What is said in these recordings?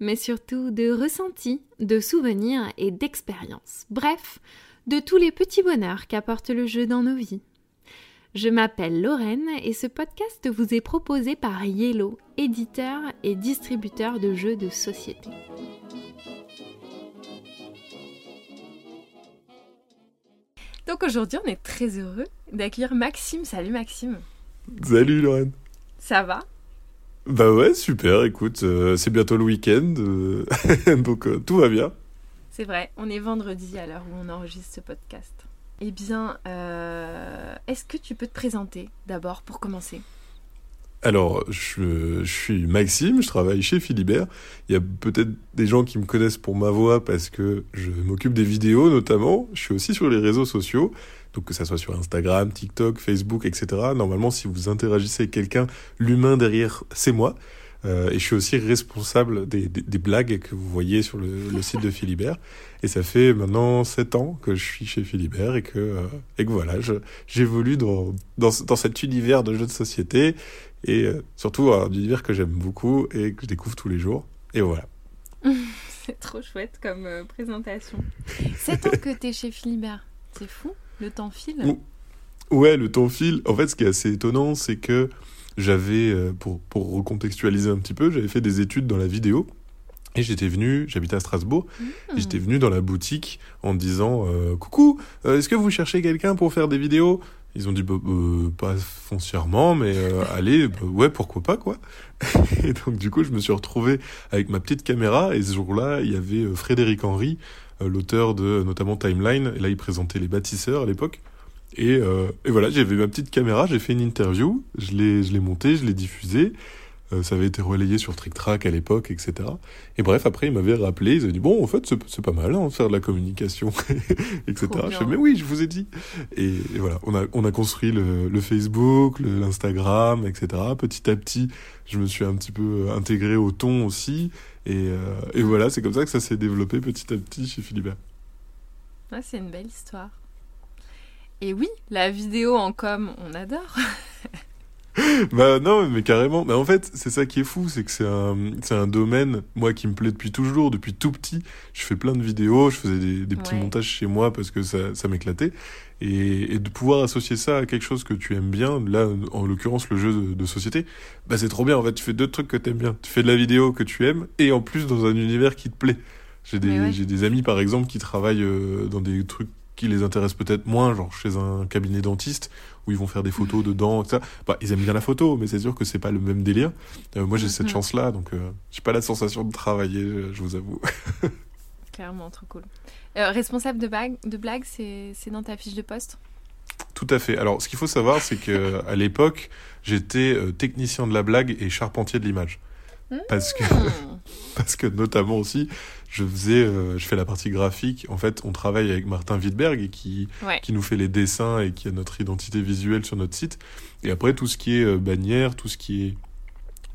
mais surtout de ressentis, de souvenirs et d'expériences. Bref, de tous les petits bonheurs qu'apporte le jeu dans nos vies. Je m'appelle Lorraine et ce podcast vous est proposé par Yellow, éditeur et distributeur de jeux de société. Donc aujourd'hui, on est très heureux d'accueillir Maxime. Salut Maxime. Salut Lorraine. Ça va? Bah ouais, super, écoute, euh, c'est bientôt le week-end, euh, donc euh, tout va bien. C'est vrai, on est vendredi à l'heure où on enregistre ce podcast. Eh bien, est-ce que tu peux te présenter d'abord pour commencer? Alors, je, je, suis Maxime, je travaille chez Philibert. Il y a peut-être des gens qui me connaissent pour ma voix parce que je m'occupe des vidéos notamment. Je suis aussi sur les réseaux sociaux. Donc que ça soit sur Instagram, TikTok, Facebook, etc. Normalement, si vous interagissez avec quelqu'un, l'humain derrière, c'est moi. Euh, et je suis aussi responsable des, des, des, blagues que vous voyez sur le, le site de Philibert. Et ça fait maintenant 7 ans que je suis chez Philibert et que, euh, et que voilà, j'évolue dans, dans, dans cet univers de jeux de société et euh, surtout un univers que j'aime beaucoup et que je découvre tous les jours. Et voilà. C'est trop chouette comme euh, présentation. 7 ans que tu es chez Philibert, c'est fou le temps file Ouais, le temps file. En fait, ce qui est assez étonnant, c'est que j'avais, pour, pour recontextualiser un petit peu, j'avais fait des études dans la vidéo. Et j'étais venu, j'habitais à Strasbourg, mmh. et j'étais venu dans la boutique en disant euh, Coucou, euh, est-ce que vous cherchez quelqu'un pour faire des vidéos? Ils ont dit bah, euh, Pas foncièrement, mais allez, bah, ouais, pourquoi pas, quoi. et donc, du coup, je me suis retrouvé avec ma petite caméra, et ce jour-là, il y avait Frédéric Henry, l'auteur de notamment Timeline, et là, il présentait les bâtisseurs à l'époque. Et, euh, et, voilà, j'avais ma petite caméra, j'ai fait une interview, je l'ai, je l'ai montée, je l'ai diffusée. Euh, ça avait été relayé sur Trick Track à l'époque, etc. Et bref, après, ils m'avaient rappelé, ils avaient dit, bon, en fait, c'est pas mal, hein, faire de la communication, etc. Je fais, mais oui, je vous ai dit. Et, et voilà, on a, on a construit le, le Facebook, l'Instagram, etc. Petit à petit, je me suis un petit peu intégré au ton aussi. Et, euh, et voilà, c'est comme ça que ça s'est développé petit à petit chez Philibert. Ouais, c'est une belle histoire. Et oui, la vidéo en com, on adore. bah non, mais carrément. Mais en fait, c'est ça qui est fou, c'est que c'est un, c'est un domaine, moi, qui me plaît depuis toujours, depuis tout petit. Je fais plein de vidéos, je faisais des, des petits ouais. montages chez moi parce que ça, ça m'éclatait. Et, et, de pouvoir associer ça à quelque chose que tu aimes bien, là, en l'occurrence, le jeu de, de société, bah c'est trop bien. En fait, tu fais deux trucs que t'aimes bien. Tu fais de la vidéo que tu aimes et en plus dans un univers qui te plaît. J'ai des, ouais. j'ai des amis, par exemple, qui travaillent euh, dans des trucs qui les intéressent peut-être moins, genre chez un cabinet dentiste où ils vont faire des photos dedans, etc. Bah, ils aiment bien la photo, mais c'est sûr que c'est pas le même délire. Euh, moi, j'ai mm cette chance-là, donc euh, j'ai pas la sensation de travailler, je, je vous avoue. Clairement, trop cool. Euh, responsable de, blague, de blagues, c'est dans ta fiche de poste? Tout à fait. Alors, ce qu'il faut savoir, c'est que à l'époque, j'étais technicien de la blague et charpentier de l'image. Parce que, parce que notamment aussi, je faisais, euh, je fais la partie graphique. En fait, on travaille avec Martin Wittberg qui, ouais. qui nous fait les dessins et qui a notre identité visuelle sur notre site. Et après, tout ce qui est euh, bannière, tout ce qui est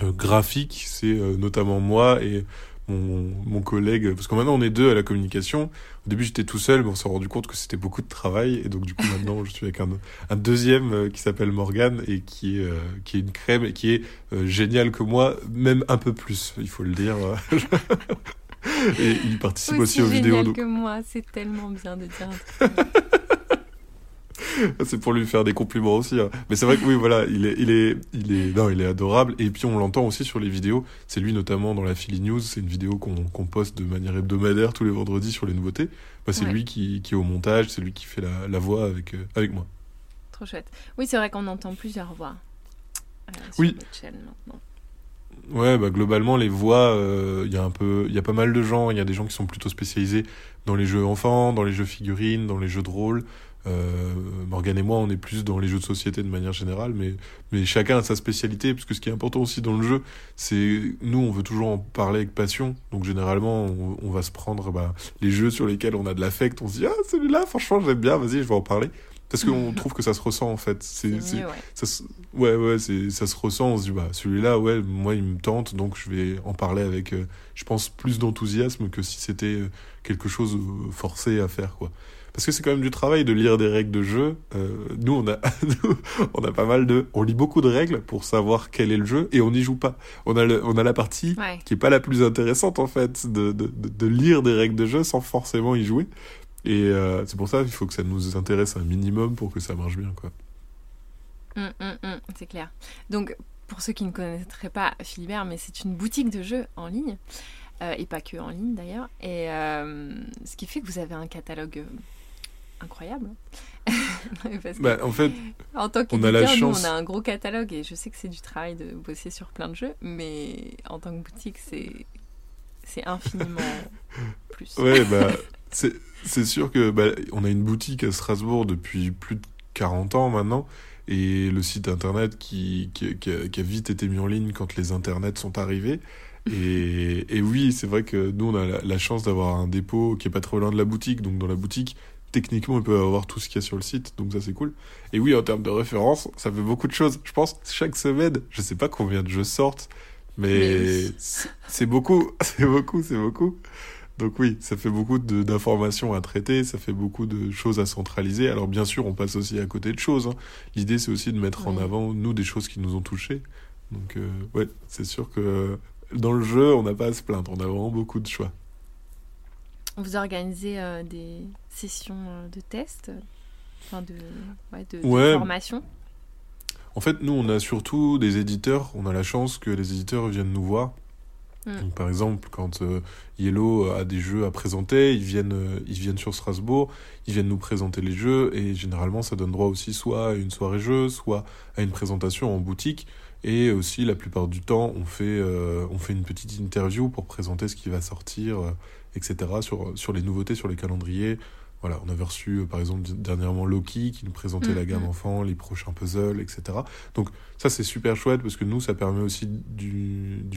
euh, graphique, c'est notamment moi et mon, mon collègue, parce que maintenant on est deux à la communication. Au début j'étais tout seul, mais on s'est rendu compte que c'était beaucoup de travail, et donc du coup maintenant je suis avec un, un deuxième euh, qui s'appelle Morgan et qui est, euh, qui est une crème et qui est euh, génial que moi, même un peu plus, il faut le dire. et il participe aussi, aussi aux vidéos. Donc... que moi, c'est tellement bien de dire c'est pour lui faire des compliments aussi. Hein. Mais c'est vrai que oui, voilà, il est, il est, il est, non, il est adorable. Et puis on l'entend aussi sur les vidéos. C'est lui notamment dans la Philly News. C'est une vidéo qu'on qu poste de manière hebdomadaire tous les vendredis sur les nouveautés. Bah, c'est ouais. lui qui, qui est au montage, c'est lui qui fait la, la voix avec, euh, avec moi. Trop chouette. Oui, c'est vrai qu'on entend plusieurs voix. Euh, oui. Ouais, bah globalement les voix, il euh, y a un peu, il y a pas mal de gens. Il y a des gens qui sont plutôt spécialisés dans les jeux enfants, dans les jeux figurines, dans les jeux de rôle. Euh, Morgane et moi, on est plus dans les jeux de société de manière générale, mais, mais chacun a sa spécialité, parce que ce qui est important aussi dans le jeu, c'est nous, on veut toujours en parler avec passion, donc généralement, on, on va se prendre bah, les jeux sur lesquels on a de l'affect, on se dit, ah, celui-là, franchement, j'aime bien, vas-y, je vais en parler. Parce qu'on trouve que ça se ressent en fait. C'est ouais. ça se- ouais, ouais, c'est, ça se ressent. On se dit, bah, celui-là, ouais, moi, il me tente, donc je vais en parler avec, euh, je pense, plus d'enthousiasme que si c'était euh, quelque chose euh, forcé à faire, quoi. Parce que c'est quand même du travail de lire des règles de jeu. Euh, nous, on a, nous, on a pas mal de, on lit beaucoup de règles pour savoir quel est le jeu et on n'y joue pas. On a, le, on a la partie Ouais. qui est pas la plus intéressante en fait, de, de, de, lire des règles de jeu sans forcément y jouer. Et euh, c'est pour ça qu'il faut que ça nous intéresse un minimum pour que ça marche bien, quoi. Hum, hum, hum, c'est clair. Donc, pour ceux qui ne connaîtraient pas Philibert, mais c'est une boutique de jeux en ligne, euh, et pas que en ligne d'ailleurs, et euh, ce qui fait que vous avez un catalogue incroyable. Parce que, Bah, en fait, en tant on a la nous, chance. on a un gros catalogue, et je sais que c'est du travail de bosser sur plein de jeux, mais en tant que boutique, c'est c'est infiniment plus. ouais, bah, c'est, c'est sûr que bah, on a une boutique à Strasbourg depuis plus de 40 ans maintenant. Et le site internet qui, qui, qui a, qui a vite été mis en ligne quand les internets sont arrivés. Et, et oui, c'est vrai que nous, on a la, la chance d'avoir un dépôt qui est pas trop loin de la boutique. Donc, dans la boutique, techniquement, on peut avoir tout ce qu'il y a sur le site. Donc, ça, c'est cool. Et oui, en termes de référence, ça fait beaucoup de choses. Je pense, chaque semaine, je sais pas combien de jeux sortent, mais, Mais c'est beaucoup, c'est beaucoup, c'est beaucoup. Donc oui, ça fait beaucoup d'informations à traiter, ça fait beaucoup de choses à centraliser. Alors bien sûr, on passe aussi à côté de choses. hein. L'idée, c'est aussi de mettre en avant, nous, des choses qui nous ont touchés. Donc euh, ouais, c'est sûr que dans le jeu, on n'a pas à se plaindre. On a vraiment beaucoup de choix. Vous organisez euh, des sessions euh, de tests, euh, enfin de, ouais, de, de Ouais. formation. En fait, nous, on a surtout des éditeurs. On a la chance que les éditeurs viennent nous voir. Mm. Donc, par exemple, quand euh, Yellow a des jeux à présenter, ils viennent, euh, ils viennent sur Strasbourg, ils viennent nous présenter les jeux, et généralement, ça donne droit aussi soit à une soirée jeu, soit à une présentation en boutique. Et aussi, la plupart du temps, on fait, euh, on fait une petite interview pour présenter ce qui va sortir, etc., sur, sur les nouveautés, sur les calendriers. Voilà, on avait reçu, euh, par exemple, dernièrement Loki, qui nous présentait Mm, la gamme mm. enfant, les prochains puzzles, etc. Donc, ça, c'est super chouette parce que nous, ça permet aussi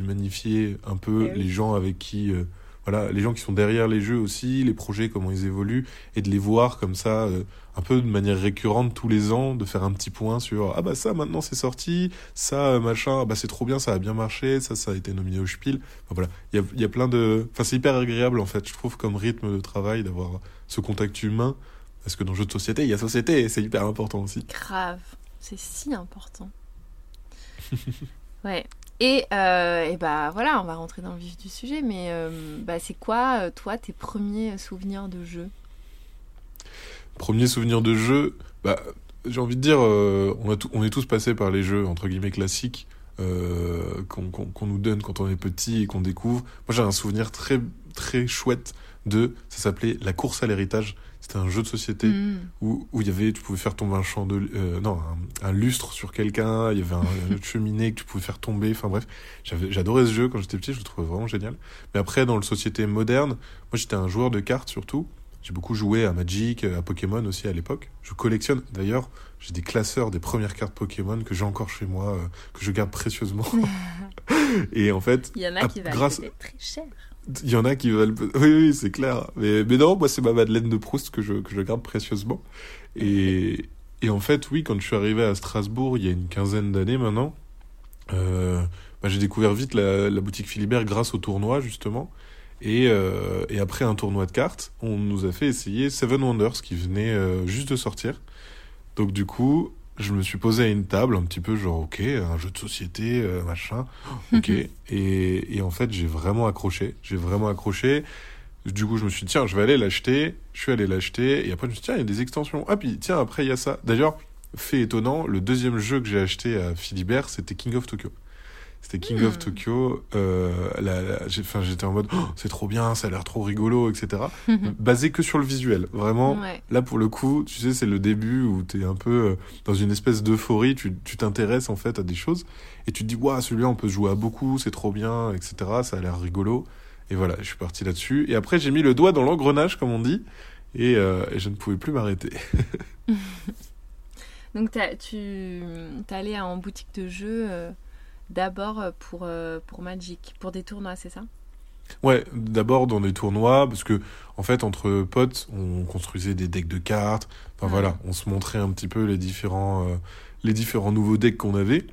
magnifier un peu Eh oui. les gens avec qui, euh, voilà, les gens qui sont derrière les jeux aussi, les projets, comment ils évoluent, et de les voir comme ça, euh, un peu de manière récurrente tous les ans, de faire un petit point sur ah bah ça maintenant c'est sorti, ça euh, machin, ah bah c'est trop bien, ça a bien marché, ça ça a été nominé au Spiel. Enfin, voilà, il y a, y a plein de, enfin c'est hyper agréable en fait, je trouve comme rythme de travail d'avoir ce contact humain. Parce que dans le jeu de société, il y a société, et c'est hyper important aussi. Grave, c'est si important. ouais. Et, euh, et bah voilà, on va rentrer dans le vif du sujet, mais euh, bah, c'est quoi, euh, toi, tes premiers souvenirs de jeu? Premier souvenir de jeu, bah, j'ai envie de dire, on, est tous passés par les jeux entre guillemets classiques qu'on nous donne quand on est petit et qu'on découvre. Moi, j'ai un souvenir très très chouette de, ça s'appelait La course à l'héritage. C'était un jeu de société Mm. où, où il y avait, tu pouvais faire tomber un champ de, euh, non, un, un lustre sur quelqu'un. Il y avait un, une cheminée que tu pouvais faire tomber. Enfin bref, j'adorais ce jeu quand j'étais petit. Je le trouvais vraiment génial. Mais après, dans le société moderne, moi j'étais un joueur de cartes surtout. J'ai beaucoup joué à Magic, à Pokémon aussi à l'époque. Je collectionne d'ailleurs. J'ai des classeurs des premières cartes Pokémon que j'ai encore chez moi, euh, que je garde précieusement. Et en fait, Il y en a qui valent grâce- peut-être très cher. Il y en a qui veulent. Oui, oui, c'est clair. Mais, mais non, moi, c'est ma Madeleine de Proust que je, que je garde précieusement. Et, et en fait, oui, quand je suis arrivé à Strasbourg, il y a une quinzaine d'années maintenant, euh, bah, j'ai découvert vite la, boutique Philibert grâce au tournoi, justement. Et, euh, et après un tournoi de cartes, on nous a fait essayer Seven Wonders qui venait euh, juste de sortir. Donc, du coup, je me suis posé à une table, un petit peu genre, ok, un jeu de société, euh, machin. Ok. et, et en fait, j'ai vraiment accroché. J'ai vraiment accroché. Du coup, je me suis dit, tiens, je vais aller l'acheter. Je suis allé l'acheter. Et après, je me suis dit, tiens, il y a des extensions. Ah, puis, tiens, après, il y a ça. D'ailleurs, fait étonnant, le deuxième jeu que j'ai acheté à Philibert, c'était King of Tokyo. C'était King of Hmm. Tokyo. Euh, la- la- j'étais en mode, Oh, c'est trop bien, ça a l'air trop rigolo, etc. Basé que sur le visuel. Vraiment, Ouais. Là, pour le coup, tu sais, c'est le début où tu es un peu euh, dans une espèce d'euphorie, tu tu t'intéresses en fait à des choses et tu te dis, waouh, celui-là, on peut jouer à beaucoup, c'est trop bien, etc. Ça a l'air rigolo. Et voilà, je suis parti là-dessus. Et après, j'ai mis le doigt dans l'engrenage, comme on dit. et, euh, et je ne pouvais plus m'arrêter. Donc t'as- tu es allé en boutique de jeux euh, d'abord pour, euh, pour Magic, pour des tournois, c'est ça? Ouais, d'abord dans des tournois, parce que en fait, entre potes, on construisait des decks de cartes. Enfin Ouais. voilà, on se montrait un petit peu les différents, euh, les différents nouveaux decks qu'on avait.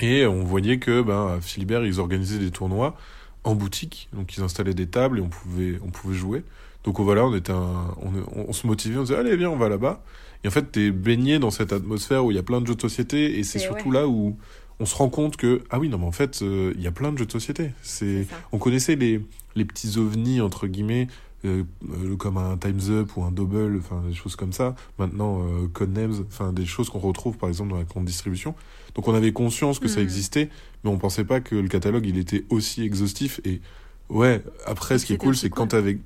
Et on voyait que ben, à Philibert, ils organisaient des tournois en boutique. Donc ils installaient des tables et on pouvait, on pouvait jouer. Donc oh, voilà, on, était un, on, on se motivait, on disait allez, viens, on va là-bas. Et en fait, t'es baigné dans cette atmosphère où il y a plein de jeux de société. Et c'est surtout ouais. là où on se rend compte que, ah oui, non, mais en fait, euh, il y a plein de jeux de société. C'est on connaissait les, les petits ovnis, entre guillemets, euh, euh, comme un Time's Up ou un Double, enfin des choses comme ça. Maintenant, euh, Codenames, enfin des choses qu'on retrouve par exemple dans la grande distribution. Donc on avait conscience que ça Mhm. existait, mais on pensait pas que le catalogue il était aussi exhaustif. Et ouais, après, ce qui est cool, c'est quand t'avais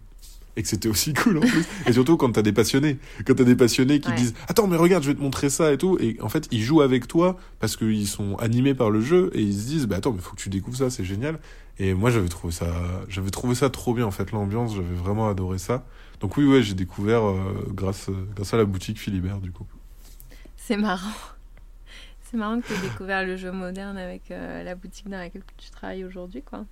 et que c'était aussi cool en plus. et surtout quand t'as des passionnés. Quand t'as des passionnés qui Ouais. disent Attends, mais regarde, je vais te montrer ça et tout. Et en fait, ils jouent avec toi parce qu'ils sont animés par le jeu et ils se disent Bah attends, mais faut que tu découvres ça, c'est génial. Et moi, j'avais trouvé ça, j'avais trouvé ça trop bien en fait, l'ambiance, j'avais vraiment adoré ça. Donc oui, ouais, j'ai découvert euh, grâce, grâce à la boutique Philibert du coup. C'est marrant. C'est marrant que tu aies découvert le jeu moderne avec euh, la boutique dans laquelle tu travailles aujourd'hui, quoi.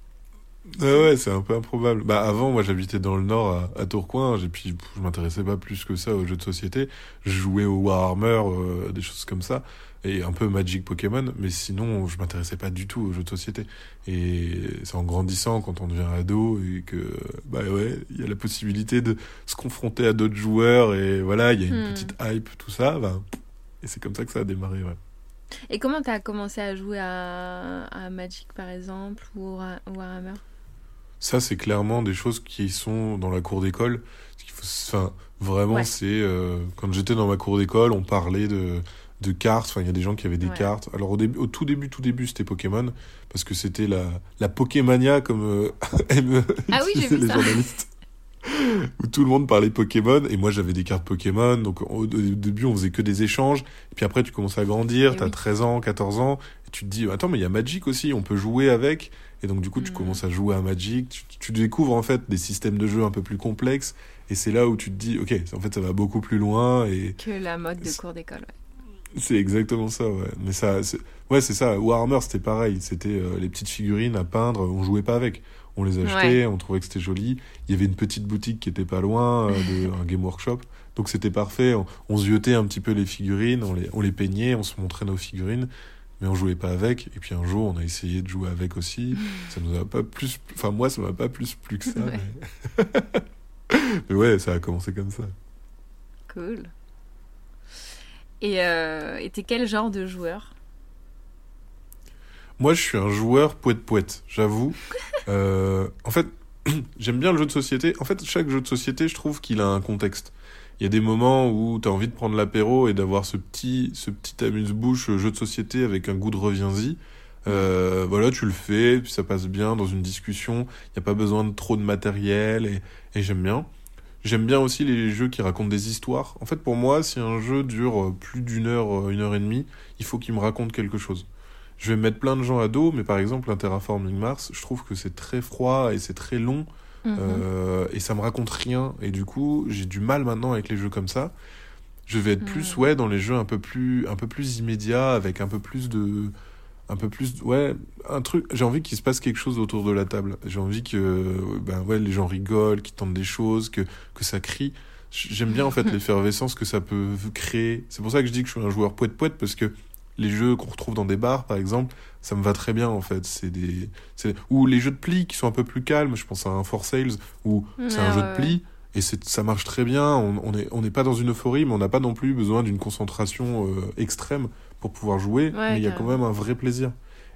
Ouais, ouais, c'est un peu improbable. Bah, avant, moi, j'habitais dans le nord, à, à Tourcoing, et puis je m'intéressais pas plus que ça aux jeux de société. Je jouais au Warhammer, euh, des choses comme ça, et un peu Magic Pokémon, mais sinon, je m'intéressais pas du tout aux jeux de société. Et c'est en grandissant, quand on devient ado, et que, bah ouais, il y a la possibilité de se confronter à d'autres joueurs, et voilà, il y a une Hmm. petite hype, tout ça, bah, et c'est comme ça que ça a démarré, ouais. Et comment tu as commencé à jouer à, à Magic, par exemple, ou Warhammer? Ça, c'est clairement des choses qui sont dans la cour d'école. Enfin, vraiment, Ouais. c'est euh, quand j'étais dans ma cour d'école, on parlait de, de cartes. Enfin, il y a des gens qui avaient des Ouais. cartes. Alors au début, au tout début, tout début, c'était Pokémon parce que c'était la la Pokémania comme euh, Ah oui, j'ai vu les ça. journalistes. Où tout le monde parlait Pokémon et moi j'avais des cartes Pokémon donc au, début on faisait que des échanges et puis après tu commences à grandir Et t'as oui. 13 ans 14 ans et tu te dis attends mais il y a Magic aussi on peut jouer avec et donc du coup tu Mhm. commences à jouer à Magic. Tu, tu découvres en fait des systèmes de jeu un peu plus complexes. Et c'est là où tu te dis ok en fait ça va beaucoup plus loin et Que la mode de cours d'école, ouais. c'est exactement ça ouais. Mais ça ouais c'est ça. Warhammer c'était pareil. C'était euh, les petites figurines à peindre on jouait pas avec. On les achetait on trouvait que c'était joli. Il y avait une petite boutique qui était pas loin euh, de un game workshop. Donc c'était parfait. On, on ziotait un petit peu les figurines on les on les peignait on se montrait nos figurines mais on jouait pas avec et puis un jour on a essayé de jouer avec aussi ça nous a pas plus enfin moi ça m'a pas plus plu que ça Ouais. mais... mais ouais ça a commencé comme ça Cool. Et euh, t'es quel genre de joueur? Moi, je suis un joueur poète-poète, j'avoue. Euh, en fait, j'aime bien le jeu de société. En fait, chaque jeu de société, je trouve qu'il a un contexte. Il y a des moments où tu as envie de prendre l'apéro et d'avoir ce petit, ce petit amuse-bouche euh, jeu de société avec un goût de reviens-y. Euh, voilà, tu le fais, puis ça passe bien dans une discussion. Il n'y a pas besoin de trop de matériel et, et j'aime bien. J'aime bien aussi les jeux qui racontent des histoires. En fait, pour moi, si un jeu dure euh, plus d'une heure, une heure et demie, il faut qu'il me raconte quelque chose. Je vais mettre plein de gens à dos, mais par exemple, un Terraforming Mars, je trouve que c'est très froid et c'est très long, Mhm. euh, et ça me raconte rien. Et du coup, j'ai du mal maintenant avec les jeux comme ça. Je vais être plus, Mhm. ouais, dans les jeux un peu plus, un peu plus immédiats, avec un peu plus de, un peu plus, ouais, un truc. J'ai envie qu'il se passe quelque chose autour de la table. J'ai envie que, ben ouais, les gens rigolent, qu'ils tentent des choses, que, que ça crie. J'aime bien en fait l'effervescence que ça peut créer. C'est pour ça que je dis que je suis un joueur poète poète parce que les jeux qu'on retrouve dans des bars par exemple, ça me va très bien en fait. C'est des, ou les jeux de pli qui sont un peu plus calmes. Je pense à un For Sales où c'est un Ouais, jeu de pli et c'est ça marche très bien. On on est on n'est pas dans une euphorie, mais on n'a pas non plus besoin d'une concentration euh, extrême pour pouvoir jouer. Ouais, mais il y a quand même un vrai plaisir.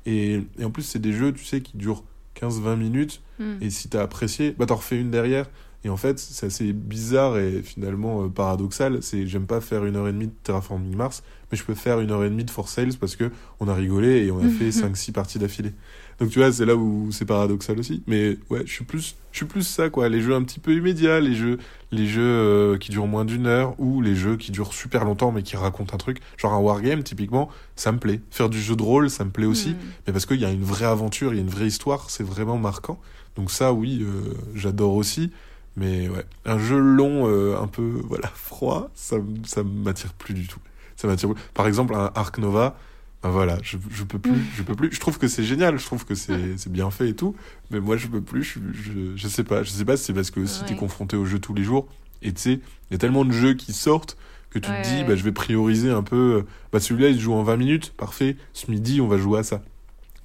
Et, et en plus c'est des jeux, tu sais, qui durent 15-20 minutes. Mhm. Et si t'as apprécié, bah t'en refais une derrière. Et en fait, c'est assez bizarre et finalement euh, paradoxal. C'est j'aime pas faire une heure et demie de Terraforming Mars, mais je peux faire une heure et demie de For Sales parce que on a rigolé et on a fait 5-6 parties d'affilée. Donc tu vois, c'est là où c'est paradoxal aussi. Mais ouais, je suis plus, je suis plus ça quoi. Les jeux un petit peu immédiats, les jeux, les jeux euh, qui durent moins d'une heure ou les jeux qui durent super longtemps mais qui racontent un truc. Genre un wargame typiquement, ça me plaît. Faire du jeu de rôle, ça me plaît aussi. Mhm. Mais parce qu'il y a une vraie aventure, il y a une vraie histoire, c'est vraiment marquant. Donc ça, oui, euh, j'adore aussi. Mais ouais, un jeu long, euh, un peu voilà froid, ça, ça m'attire plus du tout. Ça m'attire. Par exemple, un Ark Nova, ben voilà, je, je peux plus, je peux plus. Je trouve que c'est génial, je trouve que c'est c'est bien fait et tout, mais moi je peux plus. Je, je, je sais pas, je sais pas si c'est parce que aussi t'es Ouais. confronté au jeu tous les jours et tu sais, il y a tellement de jeux qui sortent que tu Ouais, te dis, bah je vais prioriser un peu. euh, Bah celui-là il se joue en 20 minutes, parfait. Ce midi on va jouer à ça,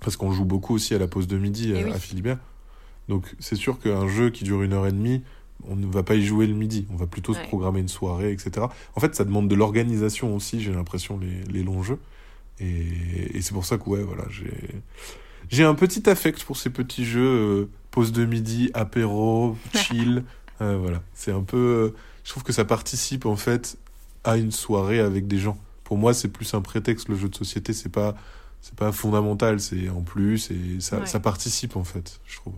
parce qu'on joue beaucoup aussi à la pause de midi Eh euh, oui. à Philibert. Donc c'est sûr qu'un jeu qui dure une heure et demie, on ne va pas y jouer le midi. On va plutôt se programmer une soirée, etc. En fait, ça demande de l'organisation aussi, j'ai l'impression, les, les longs jeux. Et, et c'est pour ça que, ouais, voilà, j'ai... J'ai un petit affect pour ces petits jeux, euh, pause de midi, apéro, chill. euh, voilà, c'est un peu... euh, je trouve que ça participe, en fait, à une soirée avec des gens. Pour moi, c'est plus un prétexte, le jeu de société, c'est pas... C'est pas fondamental, c'est en plus, et ça, Ouais. ça participe en fait, je trouve.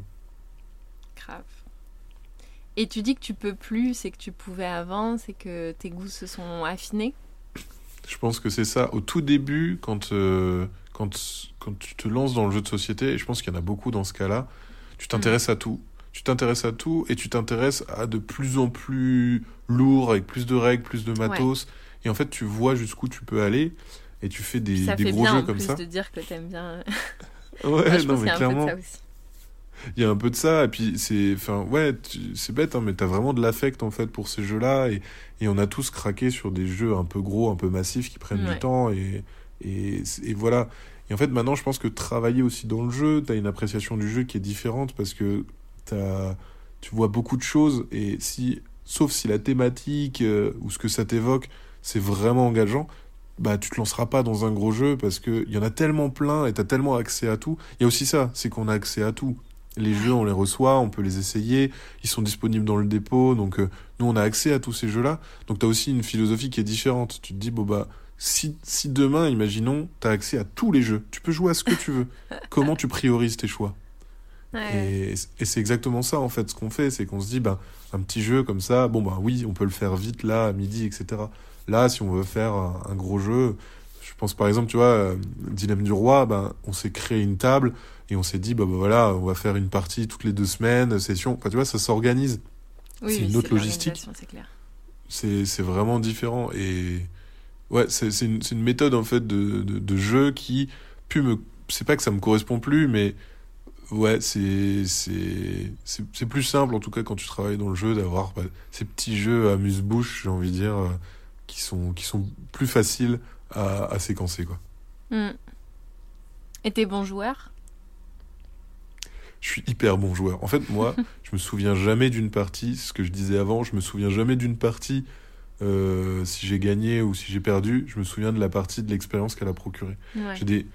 Et tu dis que tu peux plus, c'est que tu pouvais avant, c'est que tes goûts se sont affinés. Je pense que c'est ça. Au tout début, quand, euh, quand, quand tu te lances dans le jeu de société, et je pense qu'il y en a beaucoup dans ce cas-là, tu t'intéresses à tout. Tu t'intéresses à tout et tu t'intéresses à de plus en plus lourd, avec plus de règles, plus de matos. Et en fait, tu vois jusqu'où tu peux aller et tu fais des, ça des fait gros bien jeux en comme plus ça. de dire que t'aimes bien. Ouais, je non, pense mais un peu clairement. de ça aussi. Il y a un peu de ça, et puis c'est, enfin, ouais, tu- c'est bête, hein, mais t'as vraiment de l'affect en fait pour ces jeux-là, et, et on a tous craqué sur des jeux un peu gros, un peu massifs qui prennent Ouais. du temps, et, et, et voilà. Et en fait, maintenant, je pense que travailler aussi dans le jeu, t'as une appréciation du jeu qui est différente parce que t'as, tu vois beaucoup de choses, et si, sauf si la thématique euh, ou ce que ça t'évoque, c'est vraiment engageant. Bah, tu te lanceras pas dans un gros jeu parce que il y en a tellement plein et t'as tellement accès à tout. Il y a aussi ça, c'est qu'on a accès à tout. Les jeux, on les reçoit, on peut les essayer, ils sont disponibles dans le dépôt, donc euh, nous on a accès à tous ces jeux-là. Donc t'as aussi une philosophie qui est différente. Tu te dis, bon bah, si, si demain, imaginons, t'as accès à tous les jeux, tu peux jouer à ce que tu veux, comment tu priorises tes choix? Ouais. Et, et c'est exactement ça en fait, ce qu'on fait, c'est qu'on se dit, bah, un petit jeu comme ça, bon bah oui, on peut le faire vite là, à midi, etc. Là, si on veut faire un, un gros jeu, je pense par exemple, tu vois, euh, Dilemme du Roi, ben, on s'est créé une table et on s'est dit, bah, bah, voilà, on va faire une partie toutes les deux semaines, session. Enfin, tu vois, ça s'organise. Oui, c'est oui, une autre logistique. C'est vraiment différent. Et ouais, c'est une, une méthode en fait de, de, de jeu qui, plus me. C'est pas que ça me correspond plus, mais ouais, c'est plus simple en tout cas quand tu travailles dans le jeu d'avoir bah, ces petits jeux amuse-bouche, j'ai envie de dire, euh, qui sont qui sont plus faciles à, à séquencer quoi. Hmm. Et t'es bon joueur Je suis hyper bon joueur. En fait, moi, je me souviens jamais d'une partie, ce que je disais avant, je me souviens jamais d'une partie euh, si j'ai gagné ou si j'ai perdu, je me souviens de la partie de l'expérience qu'elle a procurée. Ouais. J'ai des,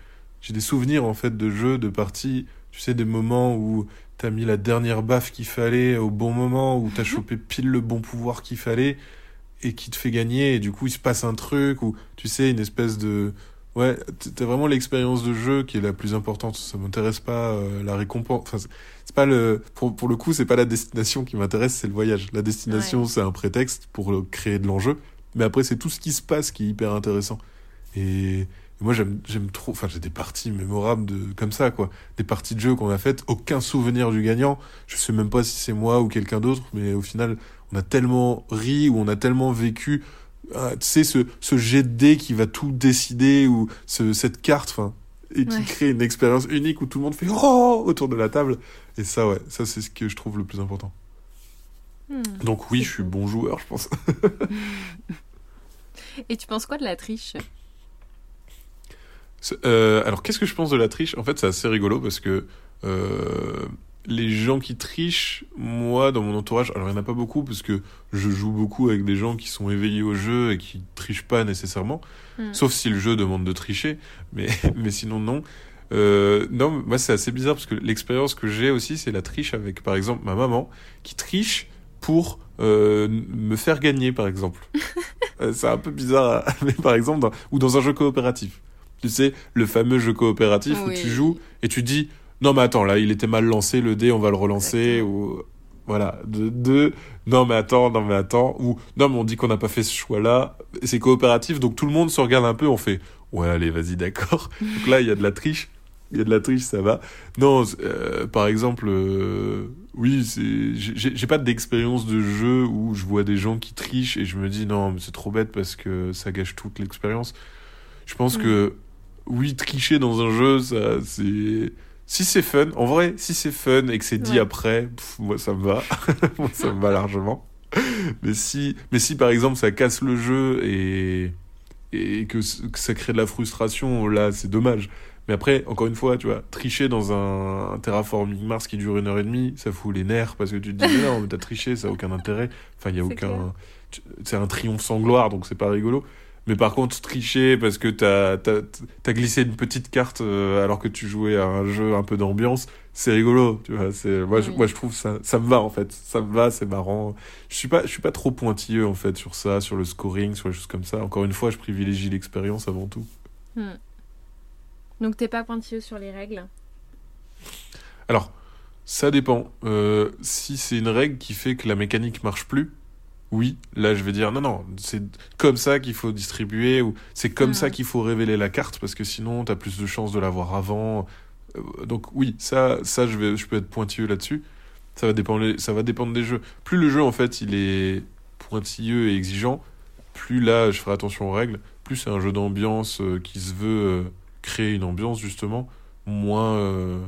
j'ai des souvenirs en fait de jeux, de parties, tu sais, des moments où t'as mis la dernière baffe qu'il fallait au bon moment, où t'as chopé pile le bon pouvoir qu'il fallait et qui te fait gagner, et du coup il se passe un truc, ou tu sais, une espèce de. Ouais, t'as vraiment l'expérience de jeu qui est la plus importante. Ça m'intéresse pas euh, la récompense. Enfin, c'est- pas le. Pour, pour le coup, c'est pas la destination qui m'intéresse, c'est le voyage. La destination, c'est un prétexte pour créer de l'enjeu. Mais après, c'est tout ce qui se passe qui est hyper intéressant. Et, et moi, j'aime j'aime trop. Enfin, j'ai des parties mémorables de comme ça, quoi. Des parties de jeu qu'on a faites, aucun souvenir du gagnant. Je sais même pas si c'est moi ou quelqu'un d'autre, mais au final, on a tellement ri ou on a tellement vécu. Ah, tu sais, ce, ce jet de dés qui va tout décider ou ce, cette carte, enfin, et qui Ouais. crée une expérience unique où tout le monde fait oh autour de la table. Et ça, ouais, ça, c'est ce que je trouve le plus important. Hmm. Donc, oui, je suis bon joueur, je pense. Et tu penses quoi de la triche? Euh, alors, qu'est-ce que je pense de la triche? En fait, c'est assez rigolo parce que euh, les gens qui trichent, moi, dans mon entourage, alors il n'y en a pas beaucoup parce que je joue beaucoup avec des gens qui sont éveillés au jeu et qui trichent pas nécessairement, Hmm. sauf si le jeu demande de tricher, mais, mais sinon, non. Euh, non, moi, c'est assez bizarre parce que l'expérience que j'ai aussi, c'est la triche avec, par exemple, ma maman qui triche pour euh, me faire gagner, par exemple. Euh, c'est un peu bizarre, mais par exemple, dans- ou dans un jeu coopératif. Tu sais, le fameux jeu coopératif où tu joues et tu dis non mais attends là il était mal lancé le dé on va le relancer ou voilà de, de non mais attends non mais attends ou non mais on dit qu'on n'a pas fait ce choix là c'est coopératif donc tout le monde se regarde un peu on fait ouais allez vas-y d'accord donc là il y a de la triche il y a de la triche, ça va. Non, euh, par exemple, euh, oui, c'est, j'ai j'ai pas d'expérience de jeu où je vois des gens qui trichent et je me dis non, mais c'est trop bête parce que ça gâche toute l'expérience. Je pense Mm. que oui, tricher dans un jeu, ça, c'est si c'est fun. En vrai, si c'est fun et que c'est dit Ouais. après, pff, moi ça me va, moi ça me va largement. Mais si, mais si par exemple ça casse le jeu et et que, ça crée de la frustration, là c'est dommage. Mais après, encore une fois, tu vois, tricher dans un, un Terraforming Mars qui dure une heure et demie, ça fout les nerfs parce que tu te dis, mais non, mais t'as triché, ça a aucun intérêt. Enfin, il y a aucun. C'est un triomphe sans gloire, donc c'est pas rigolo. Mais par contre, tricher parce que t'as as, glissé une petite carte euh, alors que tu jouais à un jeu un peu d'ambiance, c'est rigolo, tu vois. C'est moi, je, moi, je trouve ça, ça me va en fait, ça me va, c'est marrant. Je suis pas, je suis pas trop pointilleux en fait sur ça, sur le scoring, sur les choses comme ça. Encore une fois, je privilégie l'expérience avant tout. Donc t'es pas pointilleux sur les règles? Alors, ça dépend. Euh, si c'est une règle qui fait que la mécanique marche plus, oui, là je vais dire non, non, c'est comme ça qu'il faut distribuer ou c'est comme ça qu'il faut révéler la carte parce que sinon t'as plus de chances de l'avoir avant. Euh, donc oui, ça, ça je, vais, je peux être pointilleux là-dessus. Ça va, dépendre, ça va dépendre des jeux. Plus le jeu en fait il est pointilleux et exigeant, plus là je ferai attention aux règles. Plus c'est un jeu d'ambiance euh, qui se veut euh, créer une ambiance justement, moins. euh,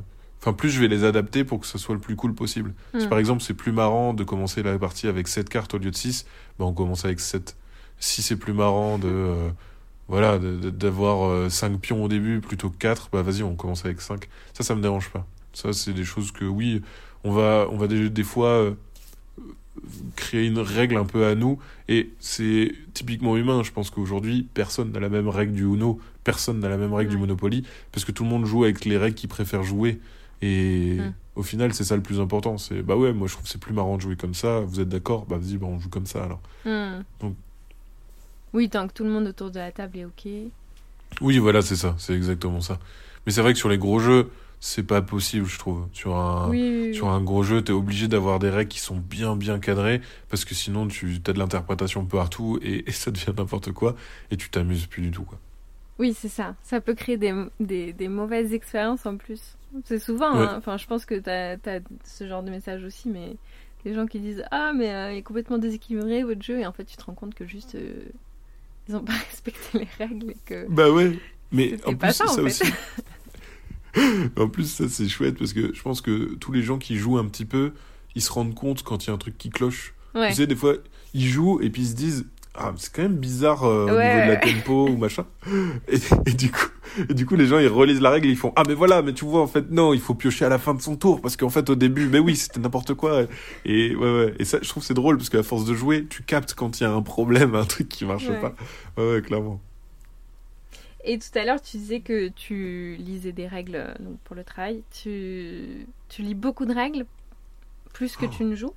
Enfin, plus je vais les adapter pour que ce soit le plus cool possible. Si Hmm. par exemple c'est plus marrant de commencer la partie avec 7 cartes au lieu de 6, ben on commence avec 7. Si c'est plus marrant de euh, voilà d'avoir 5 pions au début plutôt que 4, bah vas-y on commence avec 5. Ça ça me dérange pas. Ça c'est des choses que oui, on va on va des, des fois euh, créer une règle un peu à nous et c'est typiquement humain, je pense qu'aujourd'hui personne n'a la même règle du Uno, personne n'a la même règle du. Monopoly parce que tout le monde joue avec les règles qu'il préfère jouer et Mm. au final, c'est ça le plus important. C'est bah ouais, moi je trouve c'est plus marrant de jouer comme ça. Vous êtes d'accord? Bah vas-y, bah, on joue comme ça alors. Hmm. Donc- Oui, tant que tout le monde autour de la table est ok. Oui, voilà, c'est ça, c'est exactement ça. Mais c'est vrai que sur les gros jeux, c'est pas possible, je trouve. Sur un, oui, oui, oui. sur un gros jeu, t'es obligé d'avoir des règles qui sont bien bien cadrées parce que sinon tu as de l'interprétation partout et, et ça devient n'importe quoi et tu t'amuses plus du tout quoi. Oui, c'est ça. Ça peut créer des, des, des mauvaises expériences en plus. C'est souvent, Ouais. hein. enfin, je pense que t'as as ce genre de message aussi, mais des gens qui disent Ah, mais euh, il est complètement déséquilibré votre jeu, et en fait, tu te rends compte que juste euh, ils ont pas respecté les règles et que. Bah ouais, mais en plus ça, ça, en aussi. en plus ça c'est chouette parce que je pense que tous les gens qui jouent un petit peu, ils se rendent compte quand il y a un truc qui cloche. Ouais. Tu sais, des fois, ils jouent et puis ils se disent Ah, c'est quand même bizarre euh, au niveau de la tempo ou machin. Et, et du coup, et du coup, les gens ils relisent la règle et ils font Ah, mais voilà, mais tu vois, en fait, non, il faut piocher à la fin de son tour parce qu'en fait, au début, mais oui, c'était n'importe quoi. Et ouais, ouais. Et ça, je trouve c'est drôle parce qu'à force de jouer, tu captes quand il y a un problème, un truc qui marche Ouais. pas. Ouais, ouais, clairement. Et tout à l'heure, tu disais que tu lisais des règles euh, donc pour le travail. Tu, tu lis beaucoup de règles plus que Oh. tu ne joues?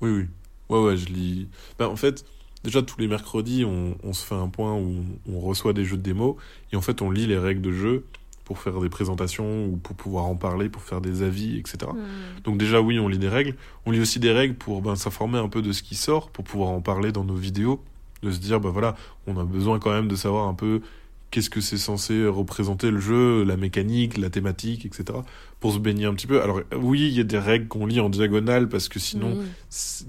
Oui, oui. Ouais, ouais, je lis. Ben, en fait, déjà, tous les mercredis, on, on se fait un point où on, on reçoit des jeux de démo et en fait, on lit les règles de jeu pour faire des présentations ou pour pouvoir en parler, pour faire des avis, etc. Hmm. Donc, déjà, oui, on lit des règles. On lit aussi des règles pour ben, s'informer un peu de ce qui sort, pour pouvoir en parler dans nos vidéos, de se dire, ben voilà, on a besoin quand même de savoir un peu qu'est-ce que c'est censé représenter le jeu, la mécanique, la thématique, etc. Pour se baigner un petit peu. Alors, oui, il y a des règles qu'on lit en diagonale parce que sinon, Oui.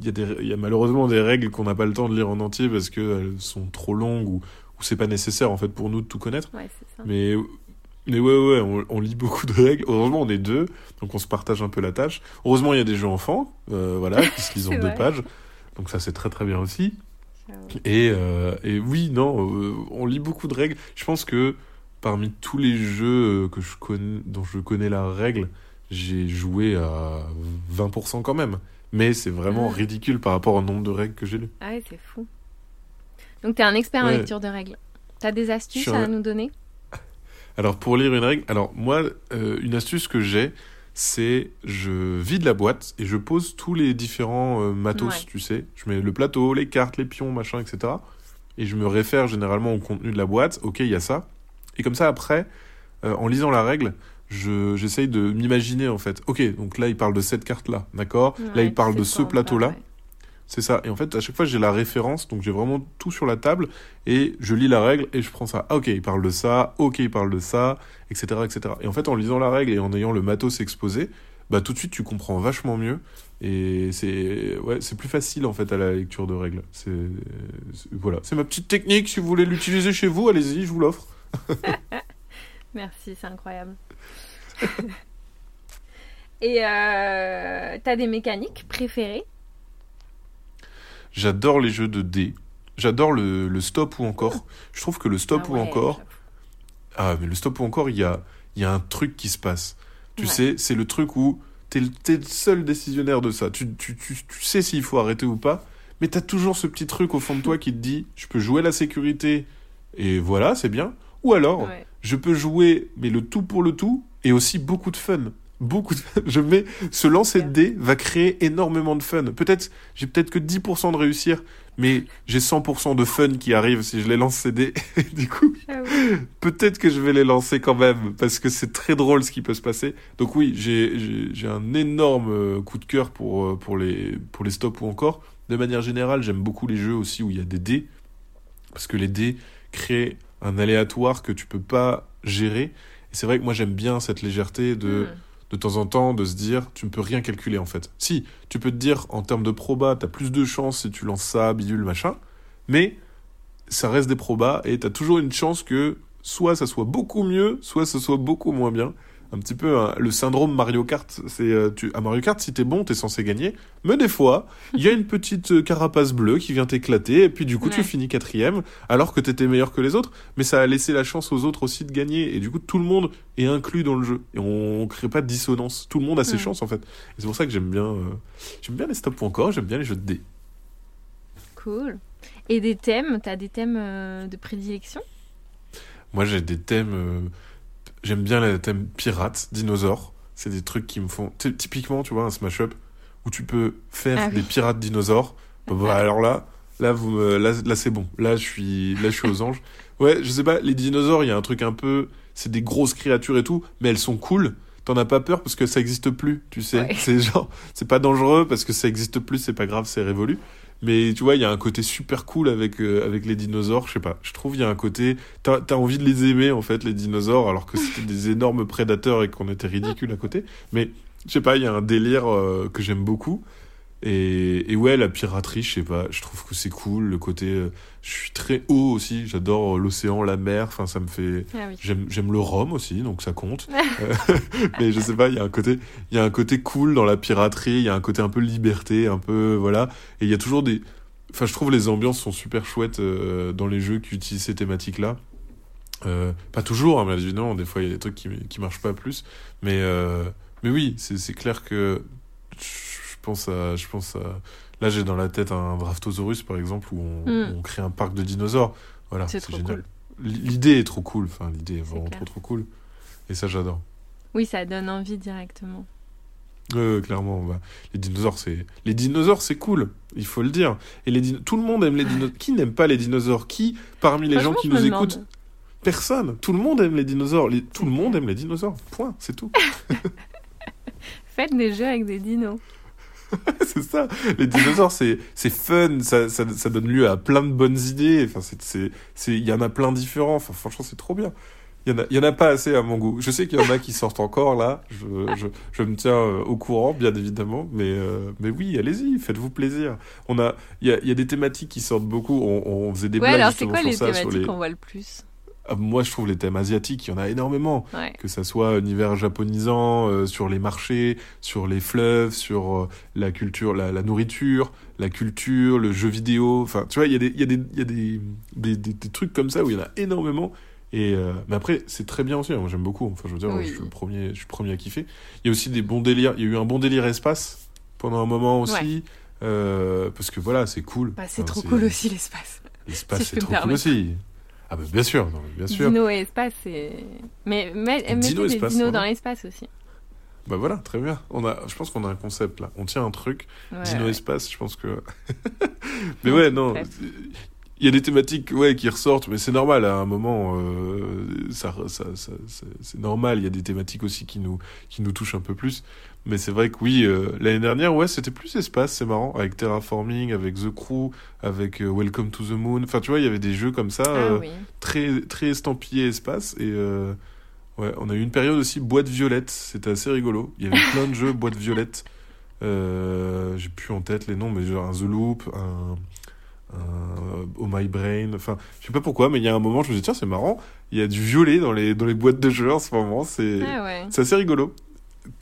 il y, a y malheureusement des règles qu'on n'a pas le temps de lire en entier parce qu'elles sont trop longues ou, ou c'est pas nécessaire en fait pour nous de tout connaître. Ouais, c'est ça. Mais, mais ouais, ouais, on, on lit beaucoup de règles. Heureusement, on est deux, donc on se partage un peu la tâche. Heureusement, il y a des jeux enfants, euh, voilà, qui se lisent en deux pages. Donc ça, c'est très très bien aussi. Et, euh, et oui, non, euh, on lit beaucoup de règles. Je pense que parmi tous les jeux euh, que je connais, dont je connais la règle, j'ai joué à 20% quand même. Mais c'est vraiment Ah. ridicule par rapport au nombre de règles que j'ai lues. Ah ouais, c'est fou. Donc t'es un expert en lecture de règles. T'as des astuces à nous donner? Alors pour lire une règle, alors moi, euh, une astuce que j'ai, c'est je vide la boîte et je pose tous les différents euh, matos, Ouais. tu sais. Je mets le plateau, les cartes, les pions, machin, etc. Et je me réfère généralement au contenu de la boîte. Ok, il y a ça. Et comme ça, après, euh, en lisant la règle, je j'essaye de m'imaginer en fait. Ok, donc là il parle de cette carte là, d'accord? Là il parle de ce quoi en plateau là. faire, ouais. C'est ça. Et en fait, à chaque fois, j'ai la référence, donc j'ai vraiment tout sur la table, et je lis la règle, et je prends ça. Ah, ok, il parle de ça, ok, il parle de ça, etc., etc. Et en fait, en lisant la règle et en ayant le matos exposé, bah tout de suite, tu comprends vachement mieux, et c'est ouais, plus facile, en fait, à la lecture de règles. C'est- voilà, c'est ma petite technique, si vous voulez l'utiliser chez vous, allez-y, je vous l'offre. Merci, c'est incroyable. Et euh, t'as des mécaniques préférées? J'adore les jeux de dés. J'adore le, le stop ou encore. Je trouve que le stop Ah ou ouais, encore. Ah, mais le stop ou encore, il y a, y a un truc qui se passe. Tu Ouais. sais, c'est le truc où t'es le, t'es le seul décisionnaire de ça. Tu, tu, tu, tu sais s'il faut arrêter ou pas, mais t'as toujours ce petit truc au fond de toi qui te dit je peux jouer la sécurité et voilà, c'est bien. Ou alors, Ouais. je peux jouer, mais le tout pour le tout, et aussi beaucoup de fun. Beaucoup de fun. Je mets, ce lancer de dés va créer énormément de fun. Peut-être, j'ai peut-être que 10% de réussir, mais j'ai 100% de fun qui arrive si je les lance ces dés. Du coup, J'avoue. peut-être que je vais les lancer quand même, parce que c'est très drôle ce qui peut se passer. Donc oui, j'ai, j'ai, j'ai un énorme euh, coup de cœur pour, euh, pour, les, pour les stops ou encore. De manière générale, j'aime beaucoup les jeux aussi où il y a des dés, parce que les dés créent un aléatoire que tu peux pas gérer. Et c'est vrai que moi j'aime bien cette légèreté de, Hmm. De temps en temps de se dire tu ne peux rien calculer en fait. Si, tu peux te dire en termes de proba, tu as plus de chances si tu lances ça, bidule, machin, mais ça reste des probas et tu as toujours une chance que soit ça soit beaucoup mieux, soit ça soit beaucoup moins bien. Un petit peu hein, le syndrome Mario Kart, c'est euh, tu à Mario Kart si t'es bon, t'es censé gagner, mais des fois, il y a une petite euh, carapace bleue qui vient t'éclater et puis du coup tu finis quatrième alors que t'étais meilleur que les autres, mais ça a laissé la chance aux autres aussi de gagner et du coup tout le monde est inclus dans le jeu et on, on crée pas de dissonance. Tout le monde a ses Mm. chances en fait. Et c'est pour ça que j'aime bien, euh, j'aime bien les stop encore, j'aime bien les jeux de dés. Cool. Et des thèmes T'as des thèmes euh, de prédilection? Moi j'ai des thèmes, euh, j'aime bien les thèmes pirates, dinosaures. C'est des trucs qui me font, ty- typiquement tu vois un smash up où tu peux faire Ah oui. des pirates dinosaures. Bah, bah, alors là, là vous, me- là, là c'est bon. Là je suis, là je suis aux anges. Ouais, je sais pas, les dinosaures, il y a un truc un peu, c'est des grosses créatures et tout, mais elles sont cool. T'en as pas peur parce que ça existe plus, tu sais. Ouais. C'est genre, c'est pas dangereux parce que ça existe plus, c'est pas grave, c'est révolu. Mais tu vois, il y a un côté super cool avec, euh, avec les dinosaures, je sais pas. Je trouve il y a un côté, t'as as envie de les aimer en fait, les dinosaures, alors que c'était des énormes prédateurs et qu'on était ridicules à côté. Mais je sais pas, il y a un délire euh, que j'aime beaucoup. Et, et ouais, la piraterie, je sais pas, je trouve que c'est cool. Le côté, euh, je suis très haut aussi, j'adore euh, l'océan, la mer, enfin ça me fait. Ah oui. J'aime le rhum aussi, donc ça compte. Euh, mais je sais pas, il y a un côté, il y a un côté cool dans la piraterie, il y a un côté un peu liberté, un peu voilà. Et il y a toujours des, enfin je trouve les ambiances sont super chouettes euh, dans les jeux qui utilisent ces thématiques-là. Euh, pas toujours, hein, mais évidemment, des fois il y a des trucs qui qui marchent pas plus. Mais euh, mais oui, c'est c'est clair que je pense à, je pense à. Là, j'ai dans la tête un Draftosaurus, par exemple, où on, Mm. on crée un parc de dinosaures. Voilà, C'est génial. L'idée est trop cool. Enfin, l'idée est vraiment trop trop cool. Et ça, j'adore. Oui, ça donne envie directement. Euh, clairement, bah, les dinosaures, c'est les dinosaures, c'est cool. Il faut le dire. Et les tout le monde aime les dinosaures. Qui n'aime pas les dinosaures? Qui, parmi les gens qui nous demande. écoutent, personne. Tout le monde aime les dinosaures. Les- Tout le monde aime les dinosaures. Point. C'est tout. Faites des jeux avec des dinos. c'est ça. Les dinosaures, c'est c'est fun, ça, ça, ça donne lieu à plein de bonnes idées. Enfin, c'est c'est c'est il y en a plein différents. Enfin, franchement, c'est trop bien. Il y en a il y en a pas assez à mon goût. Je sais qu'il y en a qui sortent encore là. Je je, je me tiens euh, au courant, bien évidemment. Mais euh, mais oui, allez-y, faites-vous plaisir. On a il y a il y a des thématiques qui sortent beaucoup. On, on faisait des Ouais, blagues alors c'est quoi sur les thématiques les- qu'on voit le plus? Moi, je trouve les thèmes asiatiques, il y en a énormément Ouais. que ça soit univers japonisant, euh, sur les marchés, sur les fleuves, sur euh, la culture, la, la nourriture, la culture, le jeu vidéo. Enfin, tu vois, il y a, des, il y a, des, il y a des, des, des- trucs comme ça où il y en a énormément. Et euh, mais après, c'est très bien aussi. hein, Moi, j'aime beaucoup. Enfin, je veux dire, Oui. je suis le premier, je suis le premier à kiffer. Il y a aussi des bons délires. Il y a eu un bon délire espace pendant un moment aussi. euh, parce que voilà, c'est cool. Bah, c'est Enfin, trop cool aussi l'espace. L'espace, si c'est trop cool aussi. Ah, bah, bien sûr, non, bien sûr. Dino et espace, c'est. Mais, mais mettez Dino des espace, dinos dans l'espace aussi. Bah voilà, très bien. On a, je pense qu'on a un concept là. On tient un truc. Ouais, Dino ouais. espace, je pense que. Mais ouais, non. il y a des thématiques ouais qui ressortent mais c'est normal à un moment euh, ça, ça, ça- c'est normal il y a des thématiques aussi qui nous qui nous touchent un peu plus mais c'est vrai que oui euh, l'année dernière ouais c'était plus espace c'est marrant avec terraforming avec the crew avec euh, welcome to the moon enfin tu vois il y avait des jeux comme ça Ah euh, oui. très très estampillé espace et ouais on a eu une période aussi boîte violette c'était assez rigolo il y avait plein de jeux boîte violette j'ai plus en tête les noms mais genre un The Loop un, Oh My Brain enfin je sais pas pourquoi mais il y a un moment je me dit tiens c'est marrant il y a du violet dans les dans les boîtes de jeux en ce moment c'est Ah ouais. assez rigolo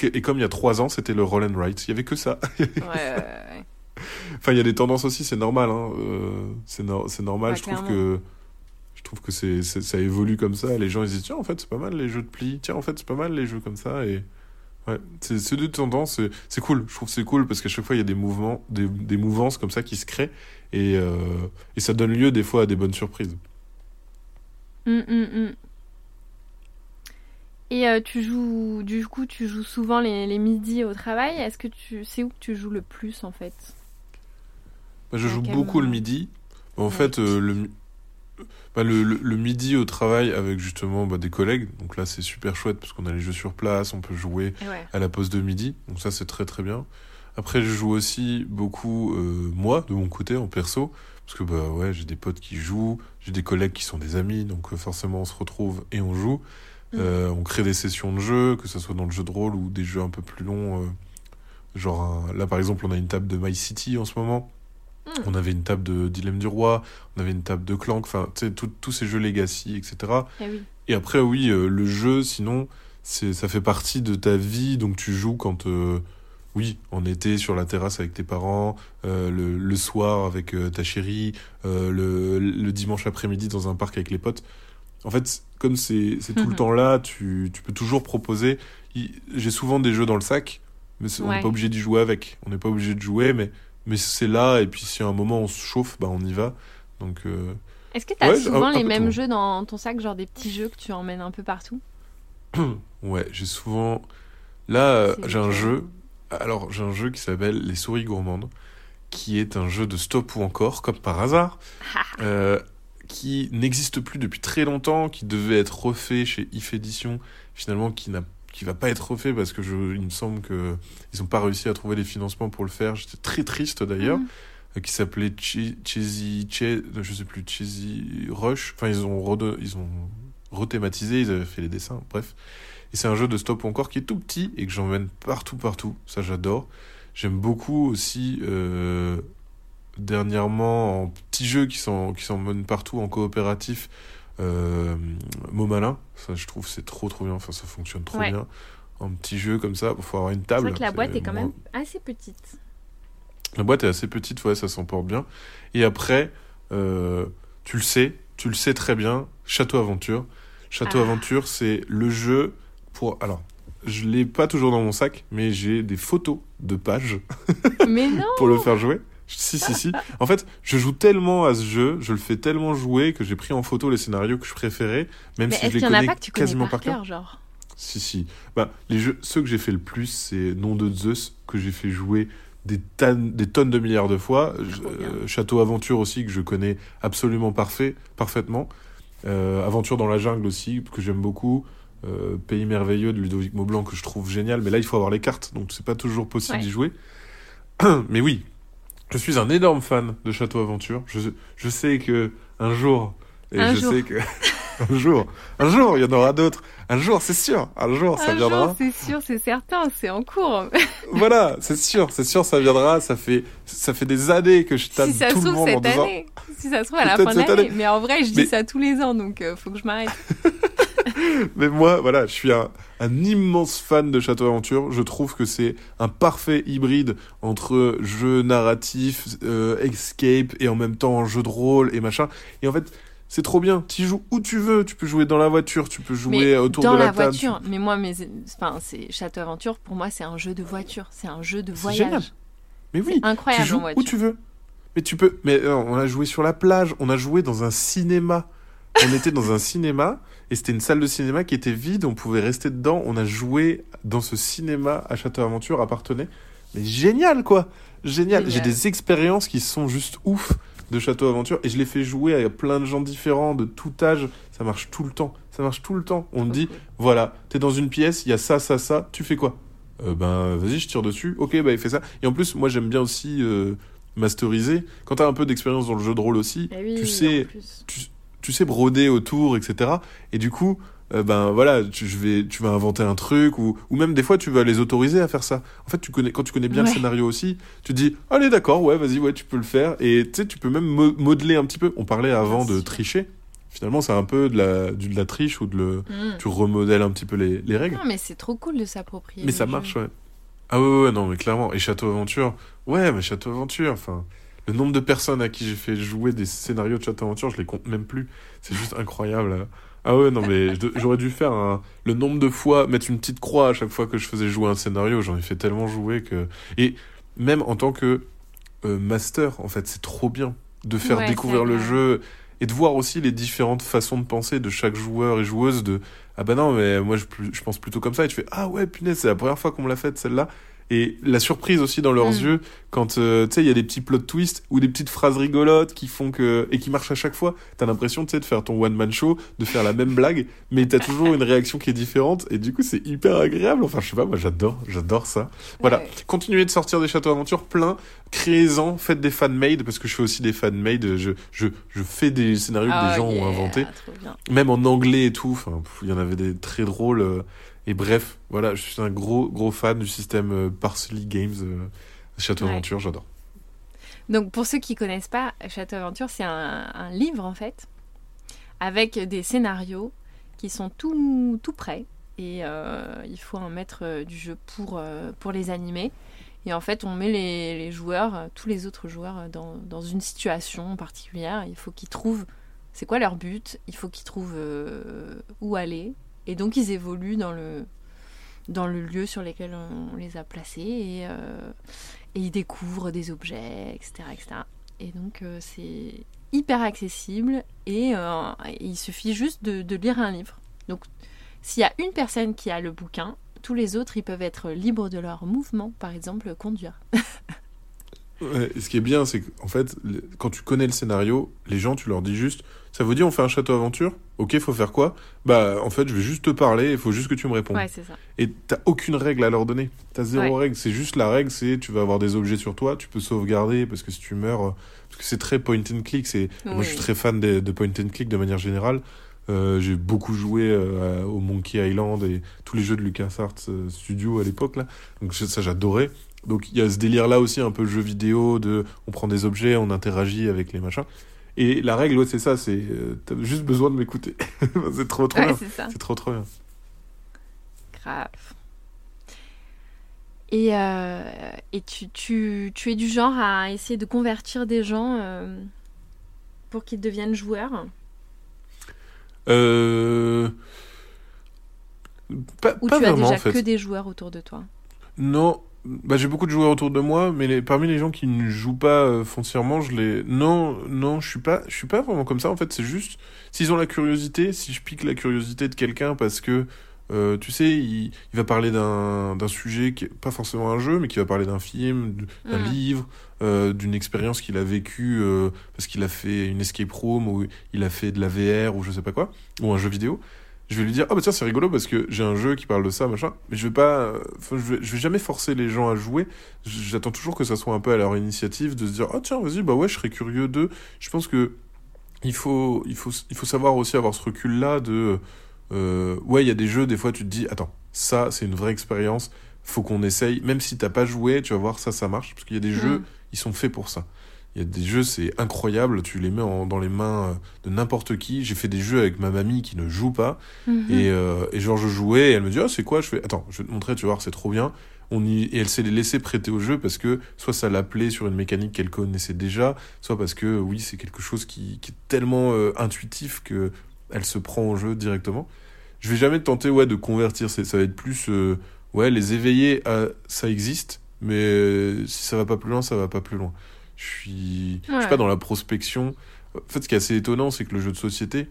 et comme il y a trois ans c'était le Roll and Write il y avait que ça Ouais, ouais, ouais. Enfin, il y a des tendances aussi, c'est normal. Hein. euh, c'est no- c'est normal. Ouais, je trouve que je trouve que c'est ça évolue comme ça. Les gens ils se disent tiens en fait c'est pas mal les jeux de pli. Tiens en fait c'est pas mal les jeux comme ça et ouais c'est c'est deux tendances. c'est- cool. Je trouve que c'est cool parce qu'à chaque fois il y a des mouvements, des, des mouvances comme ça qui se créent et euh, et ça donne lieu des fois à des bonnes surprises. Hum, hum, hum. Et euh, tu joues, du coup, tu joues souvent les, les midis au travail. Est-ce que tu, c'est où que tu joues le plus en fait? Bah, je À joue beaucoup le midi. En Ouais. fait, euh, le, bah, le, le- le midi au travail avec justement bah, des collègues. Donc là, c'est super chouette parce qu'on a les jeux sur place, on peut jouer Ouais. à la pause de midi. Donc ça, c'est très très bien. Après, je joue aussi beaucoup, euh, moi, de mon côté, en perso. Parce que bah ouais, j'ai des potes qui jouent, j'ai des collègues qui sont des amis, donc forcément on se retrouve et on joue. Euh, on crée des sessions de jeu, que ce soit dans le jeu de rôle ou des jeux un peu plus longs. euh, genre un- là par exemple, on a une table de My City en ce moment. Mm. On avait une table de Dilemme du Roi, on avait une table de Clank, enfin, tu sais, tous ces jeux Legacy, etc. Eh oui. Et après, oui, euh, le jeu, sinon, ça fait partie de ta vie, donc tu joues quand, oui, en été sur la terrasse avec tes parents, le, le soir avec ta chérie, le, le dimanche après-midi dans un parc avec les potes. En fait, comme c'est, tout le Mhm. temps là, tu, tu peux toujours proposer. J'ai souvent des jeux dans le sac, mais on n'est Ouais. pas obligé d'y jouer avec. On n'est pas obligé de jouer, mais, mais c'est là, et puis si à un moment on se chauffe, bah on y va. Donc, euh, Est-ce que tu as Ouais, souvent un- les mêmes tout. jeux dans ton sac, genre des petits jeux que tu emmènes un peu partout? Ouais, j'ai souvent. Là, euh, j'ai un jeu. Alors, j'ai un jeu qui s'appelle Les souris gourmandes, qui est un jeu de stop ou encore, comme par hasard, euh, qui n'existe plus depuis très longtemps, qui devait être refait chez If Edition, finalement, qui n'a qui va pas être refait parce que je, il me semble que ils ont pas réussi à trouver les financements pour le faire. J'étais très triste d'ailleurs. Euh, qui s'appelait Che- Cheesy, Che- je sais plus, Cheesy Rush. Enfin, ils ont, rede- ils ont rethématisé, ils avaient fait les dessins, bref. Et c'est un jeu de stop encore qui est tout petit et que j'emmène partout, partout. Ça, j'adore. J'aime beaucoup aussi, euh, dernièrement, en petits jeux qui sont qui s'emmènent partout en coopératif, euh, Mot Malin. Ça, je trouve, c'est trop, trop bien. Enfin, ça fonctionne trop Ouais. bien. En petit jeu comme ça, il faut avoir une C'est table. vrai que la boîte est quand moins- même assez petite. la boîte est assez petite, ouais, ça s'emporte bien. Et après, euh, tu le sais, tu le sais très bien, Château Aventure. Château Ah. Aventure, c'est le jeu pour... Alors, je l'ai pas toujours dans mon sac, mais j'ai des photos de pages Mais non pour le faire jouer. Si, si, si. En fait, je joue tellement à ce jeu, je le fais tellement jouer que j'ai pris en photo les scénarios que je préférais, même Mais si je les connais pas que tu connais quasiment par cœur. genre Si, si. Bah, les jeux, ceux que j'ai fait le plus, c'est Nom de Zeus, que j'ai fait jouer des, tonnes- des tonnes de milliards de fois. Bien. euh, Château Aventure aussi, que je connais absolument parfait, parfaitement. Euh, Aventure dans la jungle aussi, que j'aime beaucoup. Euh, Pays merveilleux de Ludovic Maublanc, que je trouve génial. Mais là, il faut avoir les cartes, donc c'est pas toujours possible Ouais. d'y jouer. mais oui, je suis un énorme fan de Château Aventure. Je, je sais que un jour, et Un je jour. sais que un jour, un jour, il y en aura d'autres. Un jour, c'est sûr. Un jour, ça Un viendra. c'est sûr, c'est certain, c'est en cours. Voilà, c'est sûr, c'est sûr, ça viendra. Ça fait, ça fait des années que je tape si ça se tout le trouve monde en cette disant. année. Si ça se trouve à la fin de l'année. année. Mais en vrai, je dis Mais- ça tous les ans, donc euh, faut que je m'arrête. Mais moi, voilà, je suis un, un immense fan de Château Aventure. Je trouve que c'est un parfait hybride entre jeu narratif, euh, escape et en même temps jeu de rôle et machin. Et en fait, c'est trop bien. Tu joues où tu veux. Tu peux jouer dans la voiture, tu peux jouer Mais autour de la, la table. voiture. Mais moi, mes... enfin, c'est Château Aventure, pour moi, c'est un jeu de voiture. C'est un jeu de voyage. génial. Mais oui, Incroyable tu joues en voiture. où tu veux. Mais tu peux. Mais non, on a joué sur la plage, on a joué dans un cinéma. On était dans un cinéma et c'était une salle de cinéma qui était vide. On pouvait rester dedans. On a joué dans ce cinéma à Château Aventure appartenait. Mais génial quoi, génial. Génial. J'ai des expériences qui sont juste ouf. de Château Aventure et je l'ai fait jouer à plein de gens différents, de tout âge. Ça marche tout le temps. Ça marche tout le temps. On me dit, voilà, t'es dans une pièce, il y a ça, ça, ça, tu fais quoi? Euh, Ben, vas-y, je tire dessus. Ok, bah, il fait ça. Et en plus, moi, j'aime bien aussi euh, masteriser. Quand t'as un peu d'expérience dans le jeu de rôle aussi, Eh oui, tu sais, tu, tu sais broder autour, etc. Et du coup, euh, ben voilà, tu, je vais, tu vas inventer un truc ou, ou même des fois tu vas les autoriser à faire ça. En fait, tu connais, quand tu connais bien Ouais. le scénario aussi, tu te dis, allez d'accord, ouais, vas-y, ouais, tu peux le faire. Et tu sais, tu peux même mo- modeler un petit peu. On parlait avant de tricher. Finalement, c'est un peu de la, de la triche ou de le, Mm. tu remodèles un petit peu les, les règles. Non, mais c'est trop cool de s'approprier. Mais ça jeu. marche, ouais. Ah ouais, ouais, non, mais clairement. Et Château Aventure, ouais, mais Château Aventure, enfin, le nombre de personnes à qui j'ai fait jouer des scénarios de Château Aventure, je les compte même plus. C'est juste incroyable. là. Ah ouais, non, mais j'aurais dû faire un- le nombre de fois, mettre une petite croix à chaque fois que je faisais jouer un scénario. J'en ai fait tellement jouer que. Et même en tant que euh, master, en fait, c'est trop bien de faire Ouais, découvrir le jeu et de voir aussi les différentes façons de penser de chaque joueur et joueuse de ah bah non mais moi je, je pense plutôt comme ça et tu fais ah ouais punaise c'est la première fois qu'on me l'a faite celle-là et la surprise aussi dans leurs Mm. yeux quand euh, tu sais il y a des petits plot twists ou des petites phrases rigolotes qui font que et qui marchent à chaque fois t'as l'impression tu sais de faire ton one man show de faire la même blague mais t'as toujours une réaction qui est différente et du coup c'est hyper agréable enfin je sais pas moi j'adore j'adore ça voilà Ouais. continuez de sortir des châteaux aventures plein créez-en faites des fan-made parce que je fais aussi des fan-made je, je, je fais des scénarios que Ah, des gens yeah, ont inventés même en anglais et tout. Enfin, il y en avait des très drôles. Et bref, voilà, je suis un gros gros fan du système euh, Parsley Games, euh, Château Ouais. Aventure, j'adore. Donc, pour ceux qui connaissent pas, Château Aventure, c'est un, un livre en fait, avec des scénarios qui sont tout, tout prêts. Et euh, il faut maître euh, du jeu pour, pour les animer. Et en fait, on met les, les joueurs, tous les autres joueurs, dans, dans une situation particulière. Il faut qu'ils trouvent c'est quoi leur but, il faut qu'ils trouvent euh, où aller. Et donc, ils évoluent dans le, dans le lieu sur lequel on les a placés. Et, euh, et ils découvrent des objets, etc. etc. Et donc euh, c'est hyper accessible et euh, il suffit juste de, de lire un livre. Donc s'il y a une personne qui a le bouquin, tous les autres ils peuvent être libres de leur mouvement, par exemple conduire. Ouais, et ce qui est bien, c'est qu'en fait, quand tu connais le scénario, les gens, tu leur dis juste, ça vous dit on fait un château aventure? Ok, faut faire quoi? Bah, en fait, je vais juste te parler, il faut juste que tu me répondes. Ouais, c'est ça. Et t'as aucune règle à leur donner. T'as zéro Ouais. règle. C'est juste la règle, c'est tu vas avoir des objets sur toi, tu peux sauvegarder parce que si tu meurs, euh, parce que c'est très point and click. C'est moi je suis très fan de, de point and click de manière générale. Euh, j'ai beaucoup joué euh, au Monkey Island et tous les jeux de LucasArts euh, Studio à l'époque là. Donc ça j'adorais. Donc il y a ce délire là aussi un peu jeu vidéo de on prend des objets, on interagit avec les machins. Et la règle ouais, c'est ça, c'est euh, t'as juste besoin de m'écouter. c'est trop trop Ouais, bien. c'est trop trop bien. Grave. Et, euh, et tu, tu, tu es du genre à essayer de convertir des gens euh, pour qu'ils deviennent joueurs? Euh... Pas, Ou pas tu as vraiment déjà en fait. que des joueurs autour de toi? Non, bah, j'ai beaucoup de joueurs autour de moi, mais les- parmi les gens qui ne jouent pas euh, foncièrement, je les. Non, non, je suis pas, je suis pas vraiment comme ça. En fait, c'est juste s'ils ont la curiosité, si je pique la curiosité de quelqu'un parce que. euh, tu sais, il, il va parler d'un d'un sujet qui est pas forcément un jeu, mais qui va parler d'un film, d'un Mhm. livre, euh, d'une expérience qu'il a vécue parce qu'il a fait une escape room ou il a fait de la VR ou je sais pas quoi, ou un jeu vidéo je vais lui dire ah bah tiens c'est rigolo parce que j'ai un jeu qui parle de ça machin. Mais je vais pas je vais, je vais jamais forcer les gens à jouer. J'attends toujours que ça soit un peu à leur initiative de se dire ah tiens vas-y bah ouais je serais curieux de je pense que il faut il faut il faut savoir aussi avoir ce recul là de euh, ouais il y a des jeux des fois tu te dis attends ça c'est une vraie expérience. Faut qu'on essaye. Même si t'as pas joué tu vas voir ça ça marche. Parce qu'il y a des Mm. jeux ils sont faits pour ça il y a des jeux, c'est incroyable, tu les mets en- dans les mains euh, de n'importe qui. J'ai fait des jeux avec ma mamie qui ne joue pas, Mhm. et, euh, et genre je jouais, et elle me dit, ah c'est quoi? Je fais, attends, je vais te montrer, tu vas voir, c'est trop bien. On y... Et elle s'est les laissé prêter au jeu parce que soit ça l'appelait sur une mécanique qu'elle connaissait déjà, soit parce que oui, c'est quelque chose qui, qui est tellement euh, intuitif que elle se prend au jeu directement. Je vais jamais tenter ouais, de convertir, ça va être plus euh, ouais, les éveiller à ça existe, mais si ça va pas plus loin, ça va pas plus loin. Je suis, je suis pas dans la prospection. En fait, ce qui est assez étonnant, c'est que le jeu de société,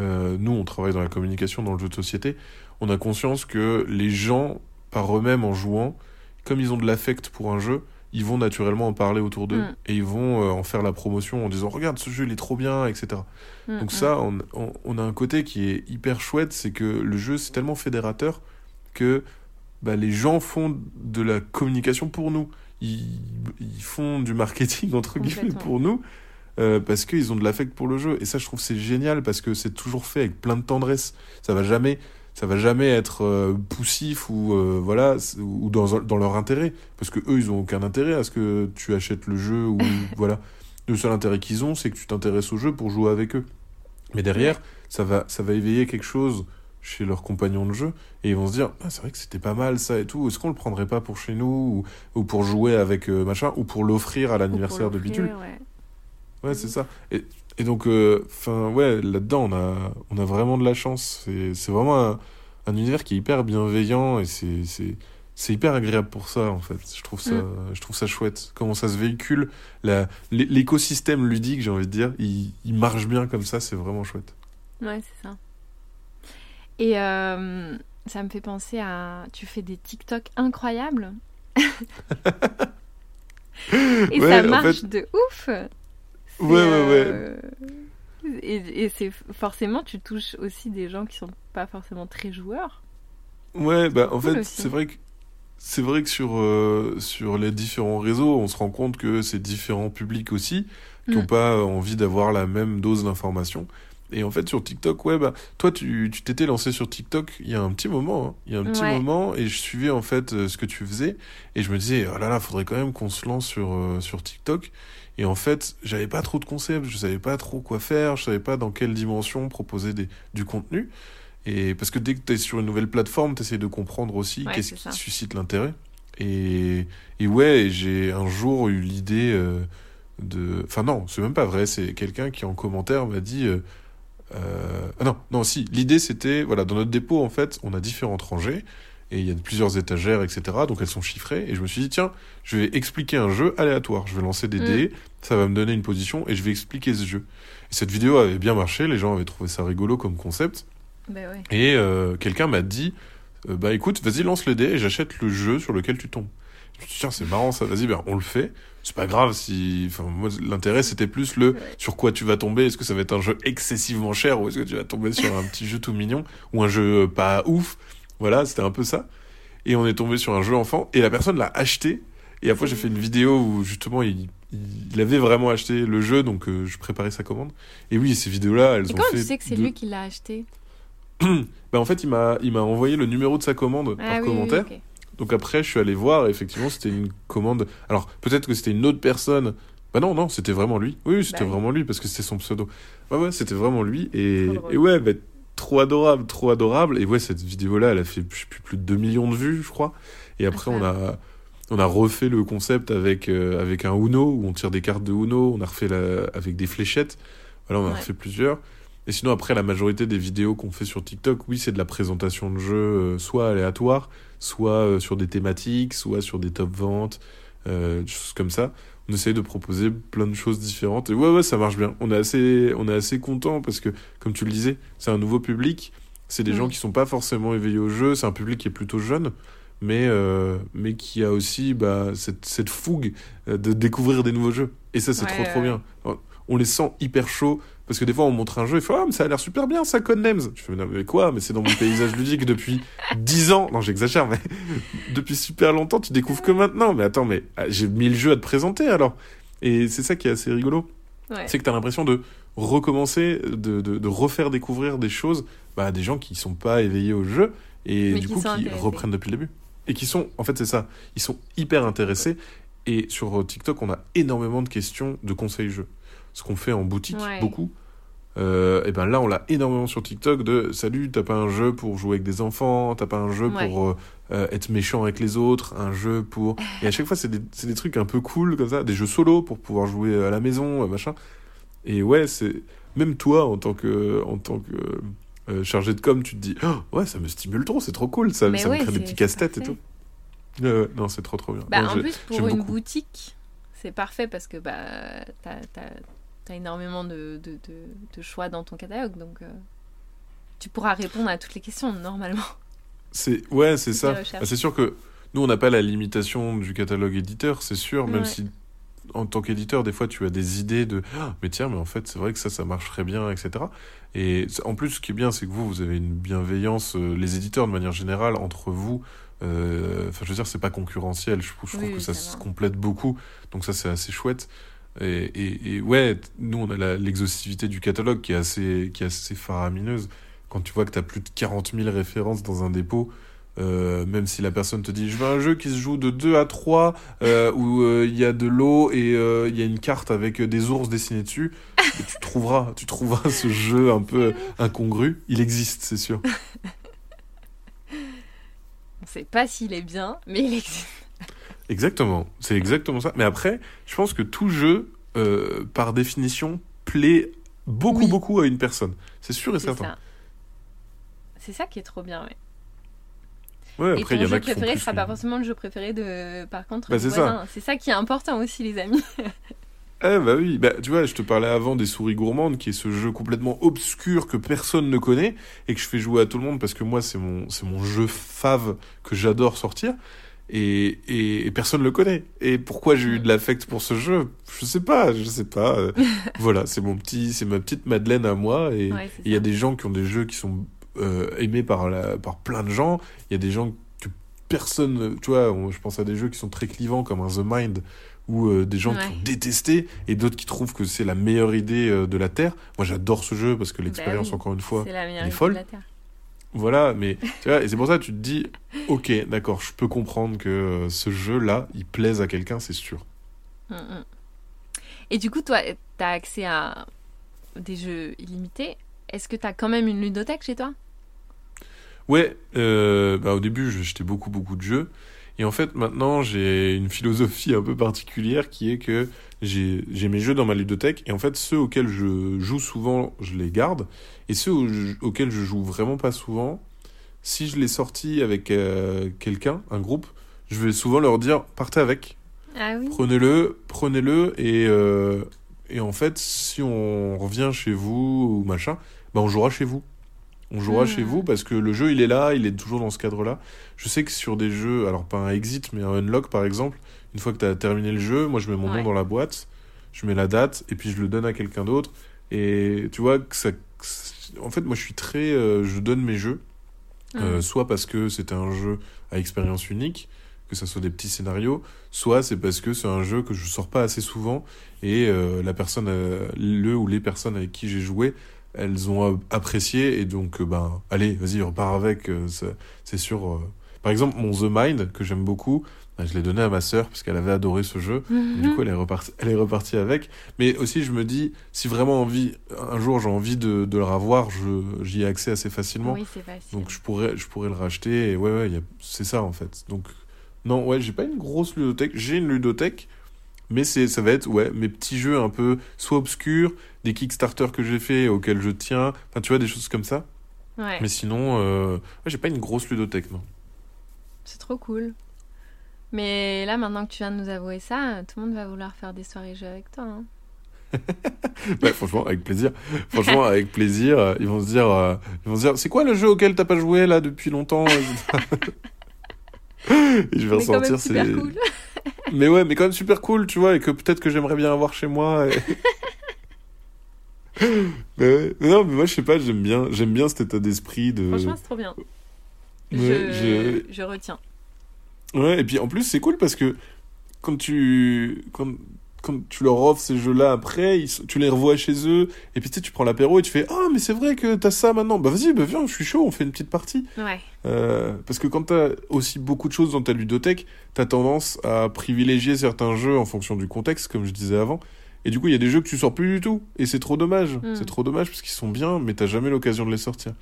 euh, nous, on travaille dans la communication, dans le jeu de société, on a conscience que les gens, par eux-mêmes, en jouant, comme ils ont de l'affect pour un jeu, ils vont naturellement en parler autour d'eux Mm. et ils vont euh, en faire la promotion en disant regarde ce jeu il est trop bien etc Mm, donc mm. ça on, on- on a un côté qui est hyper chouette c'est que le jeu c'est tellement fédérateur que bah, les gens font de la communication pour nous ils, ils font du marketing entre guillemets pour nous euh, parce qu'ils ont de l'affect pour le jeu. Et ça je trouve c'est génial parce que c'est toujours fait avec plein de tendresse. Ça va jamais ça va jamais être euh, poussif ou euh, voilà ou dans, dans leur intérêt. Parce que eux ils ont aucun intérêt à ce que tu achètes le jeu ou voilà. Le seul intérêt qu'ils ont c'est que tu t'intéresses au jeu pour jouer avec eux. Mais derrière ça va ça va éveiller quelque chose chez leurs compagnons de jeu et ils vont se dire ah, c'est vrai que c'était pas mal ça et tout est-ce qu'on le prendrait pas pour chez nous ou, ou pour jouer avec euh, machin ou pour l'offrir à l'anniversaire de Bidule? Ouais. Ouais, c'est ça. Et, et donc, enfin, ouais, là-dedans, on a, on a vraiment de la chance. C'est c'est vraiment un, un univers qui est hyper bienveillant et c'est c'est- hyper agréable pour ça, en fait. Je trouve ça, Mm. je trouve ça chouette. Comment ça se véhicule, l'écosystème ludique, j'ai envie de dire, il, il marche bien comme ça, c'est vraiment chouette. Ouais, c'est ça. Et euh, ça me fait penser à. Tu fais des TikTok incroyables. Et Ouais, ça en marche fait- de ouf. Ouais, ouais, ouais. euh, Et, et c'est forcément, tu touches aussi des gens qui sont pas forcément très joueurs. Ouais, bah en Cool fait, c'est vrai que c'est vrai que sur euh, sur les différents réseaux, on se rend compte que c'est différents publics aussi qui Mm. n'ont pas envie d'avoir la même dose d'information. Et en fait, sur TikTok, ouais, bah, toi, tu tu t'étais lancé sur TikTok il y a un petit moment, hein. il y a un petit Ouais. moment, et je suivais en fait euh, ce que tu faisais, et je me disais, oh là là, faudrait quand même qu'on se lance sur euh, sur TikTok. Et en fait, j'avais pas trop de concepts, je savais pas trop quoi faire, je savais pas dans quelle dimension proposer des, du contenu. Et parce que dès que tu es sur une nouvelle plateforme, tu essaies de comprendre aussi Ouais, qu'est-ce qui ça. suscite l'intérêt. Et, et ouais, j'ai un jour eu l'idée euh, de... Enfin non, c'est même pas vrai, c'est quelqu'un qui en commentaire m'a dit... euh, Ah non, non, si, l'idée c'était, voilà, dans notre dépôt, en fait, on a différentes rangées, et il y a plusieurs étagères, etc. Donc elles sont chiffrées, et je me suis dit, tiens, je vais expliquer un jeu aléatoire. Je vais lancer des Mm. dés, ça va me donner une position, et je vais expliquer ce jeu. Et cette vidéo avait bien marché, les gens avaient trouvé ça rigolo comme concept. Bah ouais. Et euh, quelqu'un m'a dit euh, Bah écoute, vas-y, lance le dé et j'achète le jeu sur lequel tu tombes. Tiens, c'est marrant ça, vas-y, ben, on le fait. C'est pas grave si. Enfin, moi, l'intérêt, c'était plus le Ouais. sur quoi tu vas tomber. Est-ce que ça va être un jeu excessivement cher ou est-ce que tu vas tomber sur un petit jeu tout mignon ou un jeu euh, pas ouf? Voilà, c'était un peu ça. Et on est tombé sur un jeu enfant et la personne l'a acheté. Et après, j'ai fait une vidéo où justement il, il avait vraiment acheté le jeu, donc euh, je préparais sa commande. Et oui, ces vidéos-là, elles Et ont fait. tu sais que c'est lui qui l'a acheté? Bah, en fait, il m'a, envoyé le numéro de sa commande Ah par oui, oui, commentaire. Donc après, je suis allé voir, et effectivement, c'était une commande. Alors, peut-être que c'était une autre personne. Bah non, non, c'était vraiment lui. Oui, c'était Bah vraiment lui, parce que c'était son pseudo. Ouais, ouais, c'était vraiment lui. Et, ouais, bah, trop adorable, trop adorable. Et ouais, cette vidéo-là, elle a fait plus, plus de 2 millions de vues, je crois. Et après, on a, on a refait le concept avec, euh, avec un Uno, où on tire des cartes de Uno. On a refait la, avec des fléchettes. Voilà, on a Ouais. refait plusieurs. Et sinon, après, la majorité des vidéos qu'on fait sur TikTok, oui, c'est de la présentation de jeux, euh, soit aléatoire, soit euh, sur des thématiques, soit sur des top ventes, euh, des choses comme ça. On essaye de proposer plein de choses différentes. Et ouais, ouais, ça marche bien. On est assez, on est assez content parce que, comme tu le disais, c'est un nouveau public. C'est des Mm. gens qui sont pas forcément éveillés au jeu. C'est un public qui est plutôt jeune, mais, euh, mais qui a aussi bah, cette, cette fougue de découvrir des nouveaux jeux. Et ça, c'est Ouais, trop, trop bien. On les sent hyper chauds. Parce que des fois, on montre un jeu et fait Ah, mais ça a l'air super bien, ça, Codenames. Je fais Non, mais quoi? Mais c'est dans mon paysage ludique depuis 10 ans. Non, j'exagère, mais depuis super longtemps, tu découvres que maintenant. Mais attends, mais ah, j'ai mille jeux à te présenter alors. Et c'est ça qui est assez rigolo. Ouais. C'est que tu as l'impression de recommencer, de, de, de refaire découvrir des choses bah, à des gens qui sont pas éveillés au jeu et Mais du qui coup qui reprennent depuis le début. Et qui sont, en fait, c'est ça, ils sont hyper intéressés. Et sur euh, TikTok, on a énormément de questions de conseils jeux. Ce qu'on fait en boutique, Ouais. beaucoup. Euh, et ben là, on l'a énormément sur TikTok de salut, t'as pas un jeu pour jouer avec des enfants, t'as pas un jeu Ouais. pour euh, être méchant avec les autres, un jeu pour. Et à chaque fois, c'est des, trucs un peu cool comme ça, des jeux solo pour pouvoir jouer à la maison, machin. Et ouais, c'est. Même toi, en tant que, en tant que euh, chargé de com, tu te dis Oh, ouais, ça me stimule trop, c'est trop cool, ça, ça me crée des petits casse-têtes et tout. Non, c'est trop trop bien. Bah, Non, en plus, pour une beaucoup. boutique, c'est parfait parce que bah, t'as as, énormément de, de, de, de choix dans ton catalogue. Donc, euh, tu pourras répondre à toutes les questions normalement. C'est ouais, c'est ça. Bah, c'est sûr que nous, on n'a pas la limitation du catalogue éditeur, c'est sûr, même Ouais. si en tant qu'éditeur, des fois, tu as des idées de Ah, mais tiens, mais en fait, c'est vrai que ça, ça marcherait bien, etc. Et en plus, ce qui est bien, c'est que vous, vous avez une bienveillance, euh, les éditeurs de manière générale, entre vous. Euh, Enfin, je veux dire, c'est pas concurrentiel. Je, je trouve Oui, que ça, ça se complète beaucoup. Donc ça, c'est assez chouette. Et, et, et ouais, nous, on a l'exhaustivité du catalogue qui est assez, qui est assez faramineuse. Quand tu vois que tu as plus de 40 000 références dans un dépôt, euh, même si la personne te dit je veux un jeu qui se joue de 2 à 3 euh, où euh, il y a de l'eau et il y a une carte avec des ours dessinés dessus et tu trouveras tu trouveras ce jeu un peu incongru il existe c'est sûr Pas s'il est bien, mais il existe. exactement c'est exactement ça mais après je pense que tout jeu euh, par définition plaît beaucoup Oui. beaucoup à une personne c'est sûr et certain. C'est ça qui est trop bien, ouais. ouais Et après il ton y jeu font préféré sera que- pas forcément le jeu préféré de, par contre, Bah, c'est ça. ça qui est important aussi, les amis. Eh bah oui, bah, tu vois, je te parlais avant des souris gourmandes, qui est ce jeu complètement obscur que personne ne connaît et que je fais jouer à tout le monde parce que moi c'est mon c'est mon jeu fave que j'adore sortir et, et, et personne le connaît. Et pourquoi j'ai eu de l'affect pour ce jeu? Je sais pas, je sais pas. euh, voilà, c'est mon petit, c'est ma petite Madeleine à moi et Ouais, il y a des gens qui ont des jeux qui sont euh, aimés par la par plein de gens. Il y a des gens que personne, tu vois, on- je pense à des jeux qui sont très clivants comme un The Mind ou euh, des gens qui ont détesté et d'autres qui trouvent que c'est la meilleure idée euh, de la Terre. Moi, j'adore ce jeu parce que l'expérience, Bah oui, encore une fois, C'est la meilleure elle est idée folle. de la Terre. voilà. Mais tu vois, et c'est pour ça que tu te dis, ok, d'accord, je peux comprendre que euh, ce jeu-là, il plaise à quelqu'un, c'est sûr. Mm, mm. Et du coup, toi, tu as accès à des jeux illimités. Est-ce que tu as quand même une ludothèque chez toi? Ouais, bah, au début, j'étais beaucoup, beaucoup de jeux. Et en fait, maintenant, j'ai une philosophie un peu particulière qui est que j'ai mes jeux dans ma ludothèque. Et en fait, ceux auxquels je joue souvent, je les garde. Et ceux au- auxquels je joue vraiment pas souvent, si je les sortis avec euh, quelqu'un, un groupe, je vais souvent leur dire partez avec, Ah oui prenez-le, prenez-le. Et, euh, et en fait, si on revient chez vous ou machin, bah, on jouera chez vous. On jouera Hmm. chez vous parce que le jeu il est là, il est toujours dans ce cadre-là. Je sais que sur des jeux, alors pas un exit mais un unlock par exemple, une fois que tu as terminé le jeu, moi je mets mon Ouais. nom dans la boîte, je mets la date et puis je le donne à quelqu'un d'autre. Et tu vois que ça. En fait, moi je suis très. euh, je donne mes jeux, euh, Mm. soit parce que c'est un jeu à expérience unique, que ça soit des petits scénarios, soit c'est parce que c'est un jeu que je sors pas assez souvent et euh, la personne, le ou les personnes avec qui j'ai joué, elles ont apprécié et donc euh, ben allez, vas-y, repars avec, euh, c'est sûr. euh. Par exemple, mon The Mind que j'aime beaucoup, ben, je l'ai donné à ma sœur parce qu'elle avait adoré ce jeu. Et du coup, elle est repartie, elle est repartie avec. Mais aussi, je me dis, si vraiment envie, un jour j'ai envie de, de le revoir, je- j'y ai accès assez facilement. Oui, facile. Donc je pourrais, je pourrais le racheter. Et ouais, ouais, c'est ça en fait. Donc non, ouais, j'ai pas une grosse ludothèque. J'ai une ludothèque, mais c'est, ça va être ouais, mes petits jeux un peu soit obscurs, des Kickstarter que j'ai fait auxquels je tiens. Enfin, tu vois, des choses comme ça. Ouais, Mais sinon, euh, ouais, j'ai pas une grosse ludothèque, non. c'est trop cool. Mais là, maintenant que tu viens de nous avouer ça, tout le monde va vouloir faire des soirées jeux avec toi. hein. Ouais, franchement, avec plaisir. Franchement, avec plaisir. euh, Ils vont se dire, euh, ils vont se dire, c'est quoi le jeu auquel t'as pas joué là depuis longtemps Et je vais Mais ressortir, c'est. cool. Mais ouais, mais quand même super cool, tu vois, et que peut-être que j'aimerais bien avoir chez moi. et- mais ouais. Mais non, mais moi je sais pas, j'aime bien, j'aime bien cet état d'esprit de. Franchement, c'est trop bien. Ouais, je... je- je retiens. Ouais, et puis en plus c'est cool parce que quand tu quand, quand tu leur offres ces jeux-là après, ils tu les revois chez eux, et puis tu sais, tu prends l'apéro et tu fais ah mais c'est vrai que t'as ça maintenant. Bah vas-y, bah viens, je suis chaud, on fait une petite partie. Ouais. Euh, parce que quand t'as aussi beaucoup de choses dans ta ludothèque, t'as tendance à privilégier certains jeux en fonction du contexte, comme je disais avant. Et du coup, il y a des jeux que tu sors plus du tout. Et c'est trop dommage. Mm. C'est trop dommage parce qu'ils sont bien, mais t'as jamais l'occasion de les sortir.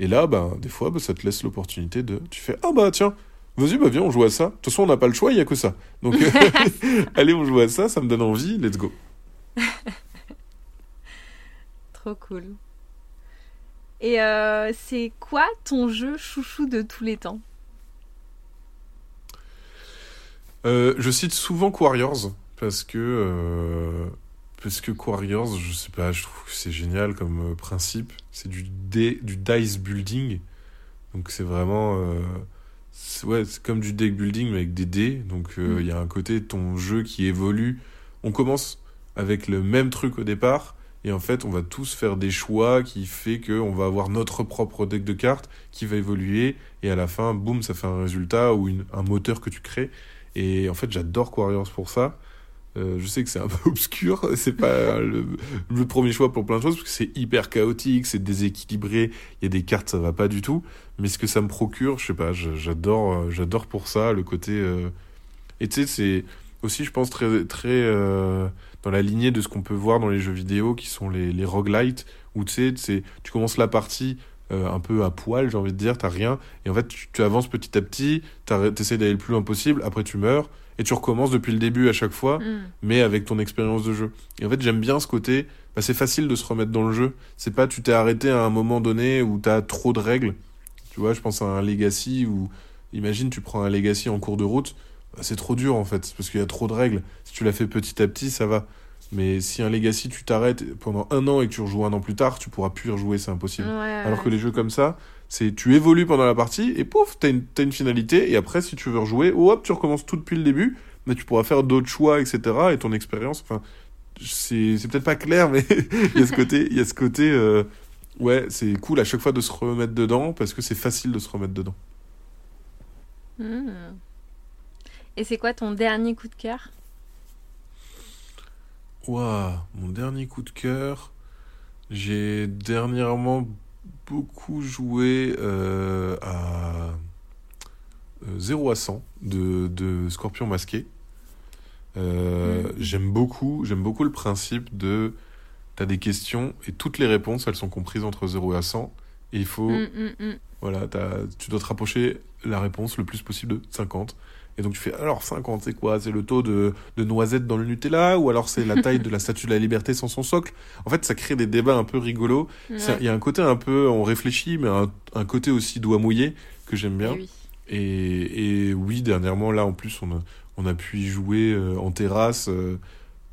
Et là, bah, des fois, bah, ça te laisse l'opportunité de. Tu fais Ah bah tiens, vas-y, bah viens, on joue à ça. De toute façon, on n'a pas le choix, il y a que ça. Donc, euh, allez, on joue à ça, ça me donne envie, let's go. Trop cool. Et euh, c'est quoi ton jeu chouchou de tous les temps? Euh, je cite souvent Quarriors parce que parce que Quarriors, je sais pas, je trouve que c'est génial comme principe. C'est du dé- du dice building, donc c'est vraiment c'est- ouais, c'est comme du deck building mais avec des dés. Donc euh, Mm. il y a un côté de ton jeu qui évolue. On commence avec le même truc au départ. Et en fait, on va tous faire des choix qui fait que on va avoir notre propre deck de cartes qui va évoluer. Et à la fin, boum, ça fait un résultat ou une- un moteur que tu crées. Et en fait, j'adore Warriors pour ça. Euh, je sais que c'est un peu obscur, c'est pas le, premier choix pour plein de choses, parce que c'est hyper chaotique, c'est déséquilibré, il y a des cartes, ça va pas du tout. Mais ce que ça me procure, je sais pas, j'adore, euh, j'adore pour ça le côté. euh, Et tu sais, c'est aussi, je pense, très, très dans la lignée de ce qu'on peut voir dans les jeux vidéo qui sont les, les roguelites, où tu sais, tu commences la partie un peu à poil, j'ai envie de dire, t'as rien, et en fait, tu, tu avances petit à petit, t'essaies d'aller le plus loin possible, après tu meurs, et tu recommences depuis le début à chaque fois, Mm. mais avec ton expérience de jeu. Et en fait, j'aime bien ce côté, bah, c'est facile de se remettre dans le jeu. C'est pas tu t'es arrêté à un moment donné où t'as trop de règles. Tu vois, je pense à un Legacy où, imagine, tu prends un Legacy en cours de route, bah, c'est trop dur en fait, parce qu'il y a trop de règles. Si tu l'as fait petit à petit, ça va. Mais si un Legacy, tu t'arrêtes pendant un an et que tu rejoues un an plus tard, tu pourras plus y rejouer, c'est impossible. Ouais, Alors que les jeux comme ça, c'est tu évolues pendant la partie et pouf, t'as une, t'as une finalité et après si tu veux rejouer, oh, hop, tu recommences tout depuis le début, mais tu pourras faire d'autres choix, etc. Et ton expérience, enfin, c'est peut-être pas clair, mais il y a ce côté, il y a ce côté, euh, ouais, c'est cool à chaque fois de se remettre dedans parce que c'est facile de se remettre dedans. Mm. Et c'est quoi ton dernier coup de cœur? Waouh, mon dernier coup de cœur, j'ai dernièrement beaucoup joué euh, à euh, 0 à 100 de, de Scorpion Masqué. Euh, Mhm. J'aime beaucoup, j'aime beaucoup le principe de t'as des questions et toutes les réponses elles sont comprises entre 0 et 100 et il faut Mm, mm, mm. voilà, tu dois te rapprocher la réponse le plus possible de 50. Et donc tu fais, alors 50, c'est quoi? C'est le taux de, de noisettes dans le Nutella? Ou alors c'est la taille de la statue de la liberté sans son socle? En fait, ça crée des débats un peu rigolos. Ouais. Il y a un côté un peu, on réfléchit, mais un, un côté aussi doigt mouillé que j'aime bien. Eh oui. Et, et oui, dernièrement, là, en plus, on a, on a pu y jouer euh, en terrasse. euh,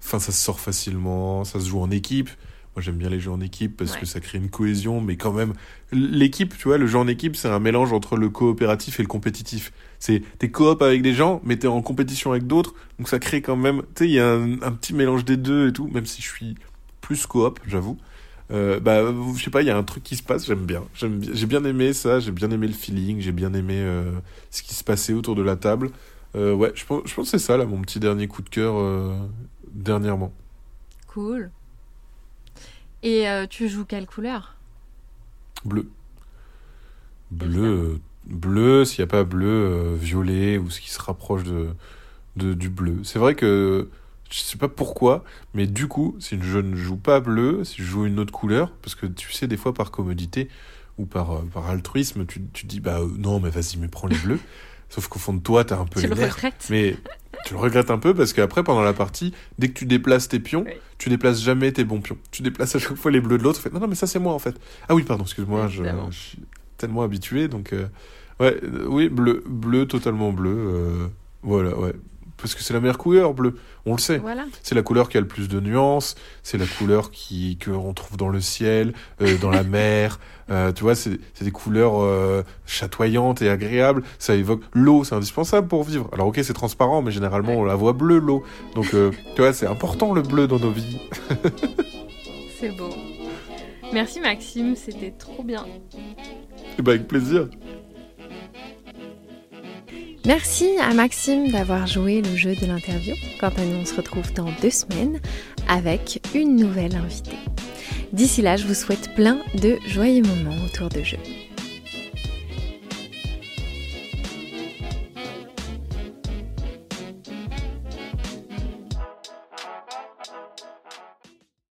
Enfin, ça se sort facilement, ça se joue en équipe. Moi, j'aime bien les jeux en équipe parce Ouais. que ça crée une cohésion, mais quand même, l'équipe, tu vois, le jeu en équipe, c'est un mélange entre le coopératif et le compétitif. C'est, t'es coop avec des gens, mais t'es en compétition avec d'autres, donc ça crée quand même, tu sais, il y a un, un petit mélange des deux et tout, même si je suis plus coop, j'avoue. Euh, bah, je sais pas, il y a un truc qui se passe, j'aime bien. J'ai bien aimé ça, j'ai bien aimé le feeling, j'ai bien aimé euh, ce qui se passait autour de la table. Euh, ouais, je pense, je pense que c'est ça, là, mon petit dernier coup de cœur dernièrement. Cool. Et euh, tu joues quelle couleur? Bleu. Bleu, euh, bleu, s'il n'y a pas bleu, euh, violet, ou ce qui se rapproche de, de, du bleu. C'est vrai que je sais pas pourquoi, mais du coup, si je ne joue pas bleu, si je joue une autre couleur, parce que tu sais, des fois par commodité ou par, par altruisme, tu, tu dis, bah non, mais vas-y, mais prends les bleus. Sauf qu'au fond de toi, t'as un peu Tu le nerfs. regrettes Mais tu le regrettes un peu parce qu'après, pendant la partie, dès que tu déplaces tes pions, Oui. tu déplaces jamais tes bons pions. Tu déplaces à chaque fois les bleus de l'autre. Non, non, mais ça, c'est moi en fait. Ah oui, pardon, excuse-moi, je suis tellement habitué. Donc, euh, ouais, euh, oui, bleu, bleu, totalement bleu. euh, voilà, ouais. Parce que c'est la meilleure couleur, bleu. On le sait. Voilà. C'est la couleur qui a le plus de nuances. C'est la couleur qui qu'on trouve dans le ciel, euh, dans la mer. Euh, tu vois, c'est des couleurs euh, chatoyantes et agréables. Ça évoque l'eau, c'est indispensable pour vivre. Alors ok, c'est transparent, mais généralement on la voit bleue l'eau. Donc tu vois, c'est important le bleu dans nos vies. C'est beau. Merci Maxime, c'était trop bien. Et bah avec plaisir. Merci à Maxime d'avoir joué le jeu de l'interview. Quant à nous, on se retrouve dans deux semaines avec une nouvelle invitée. D'ici là, je vous souhaite plein de joyeux moments autour de jeux.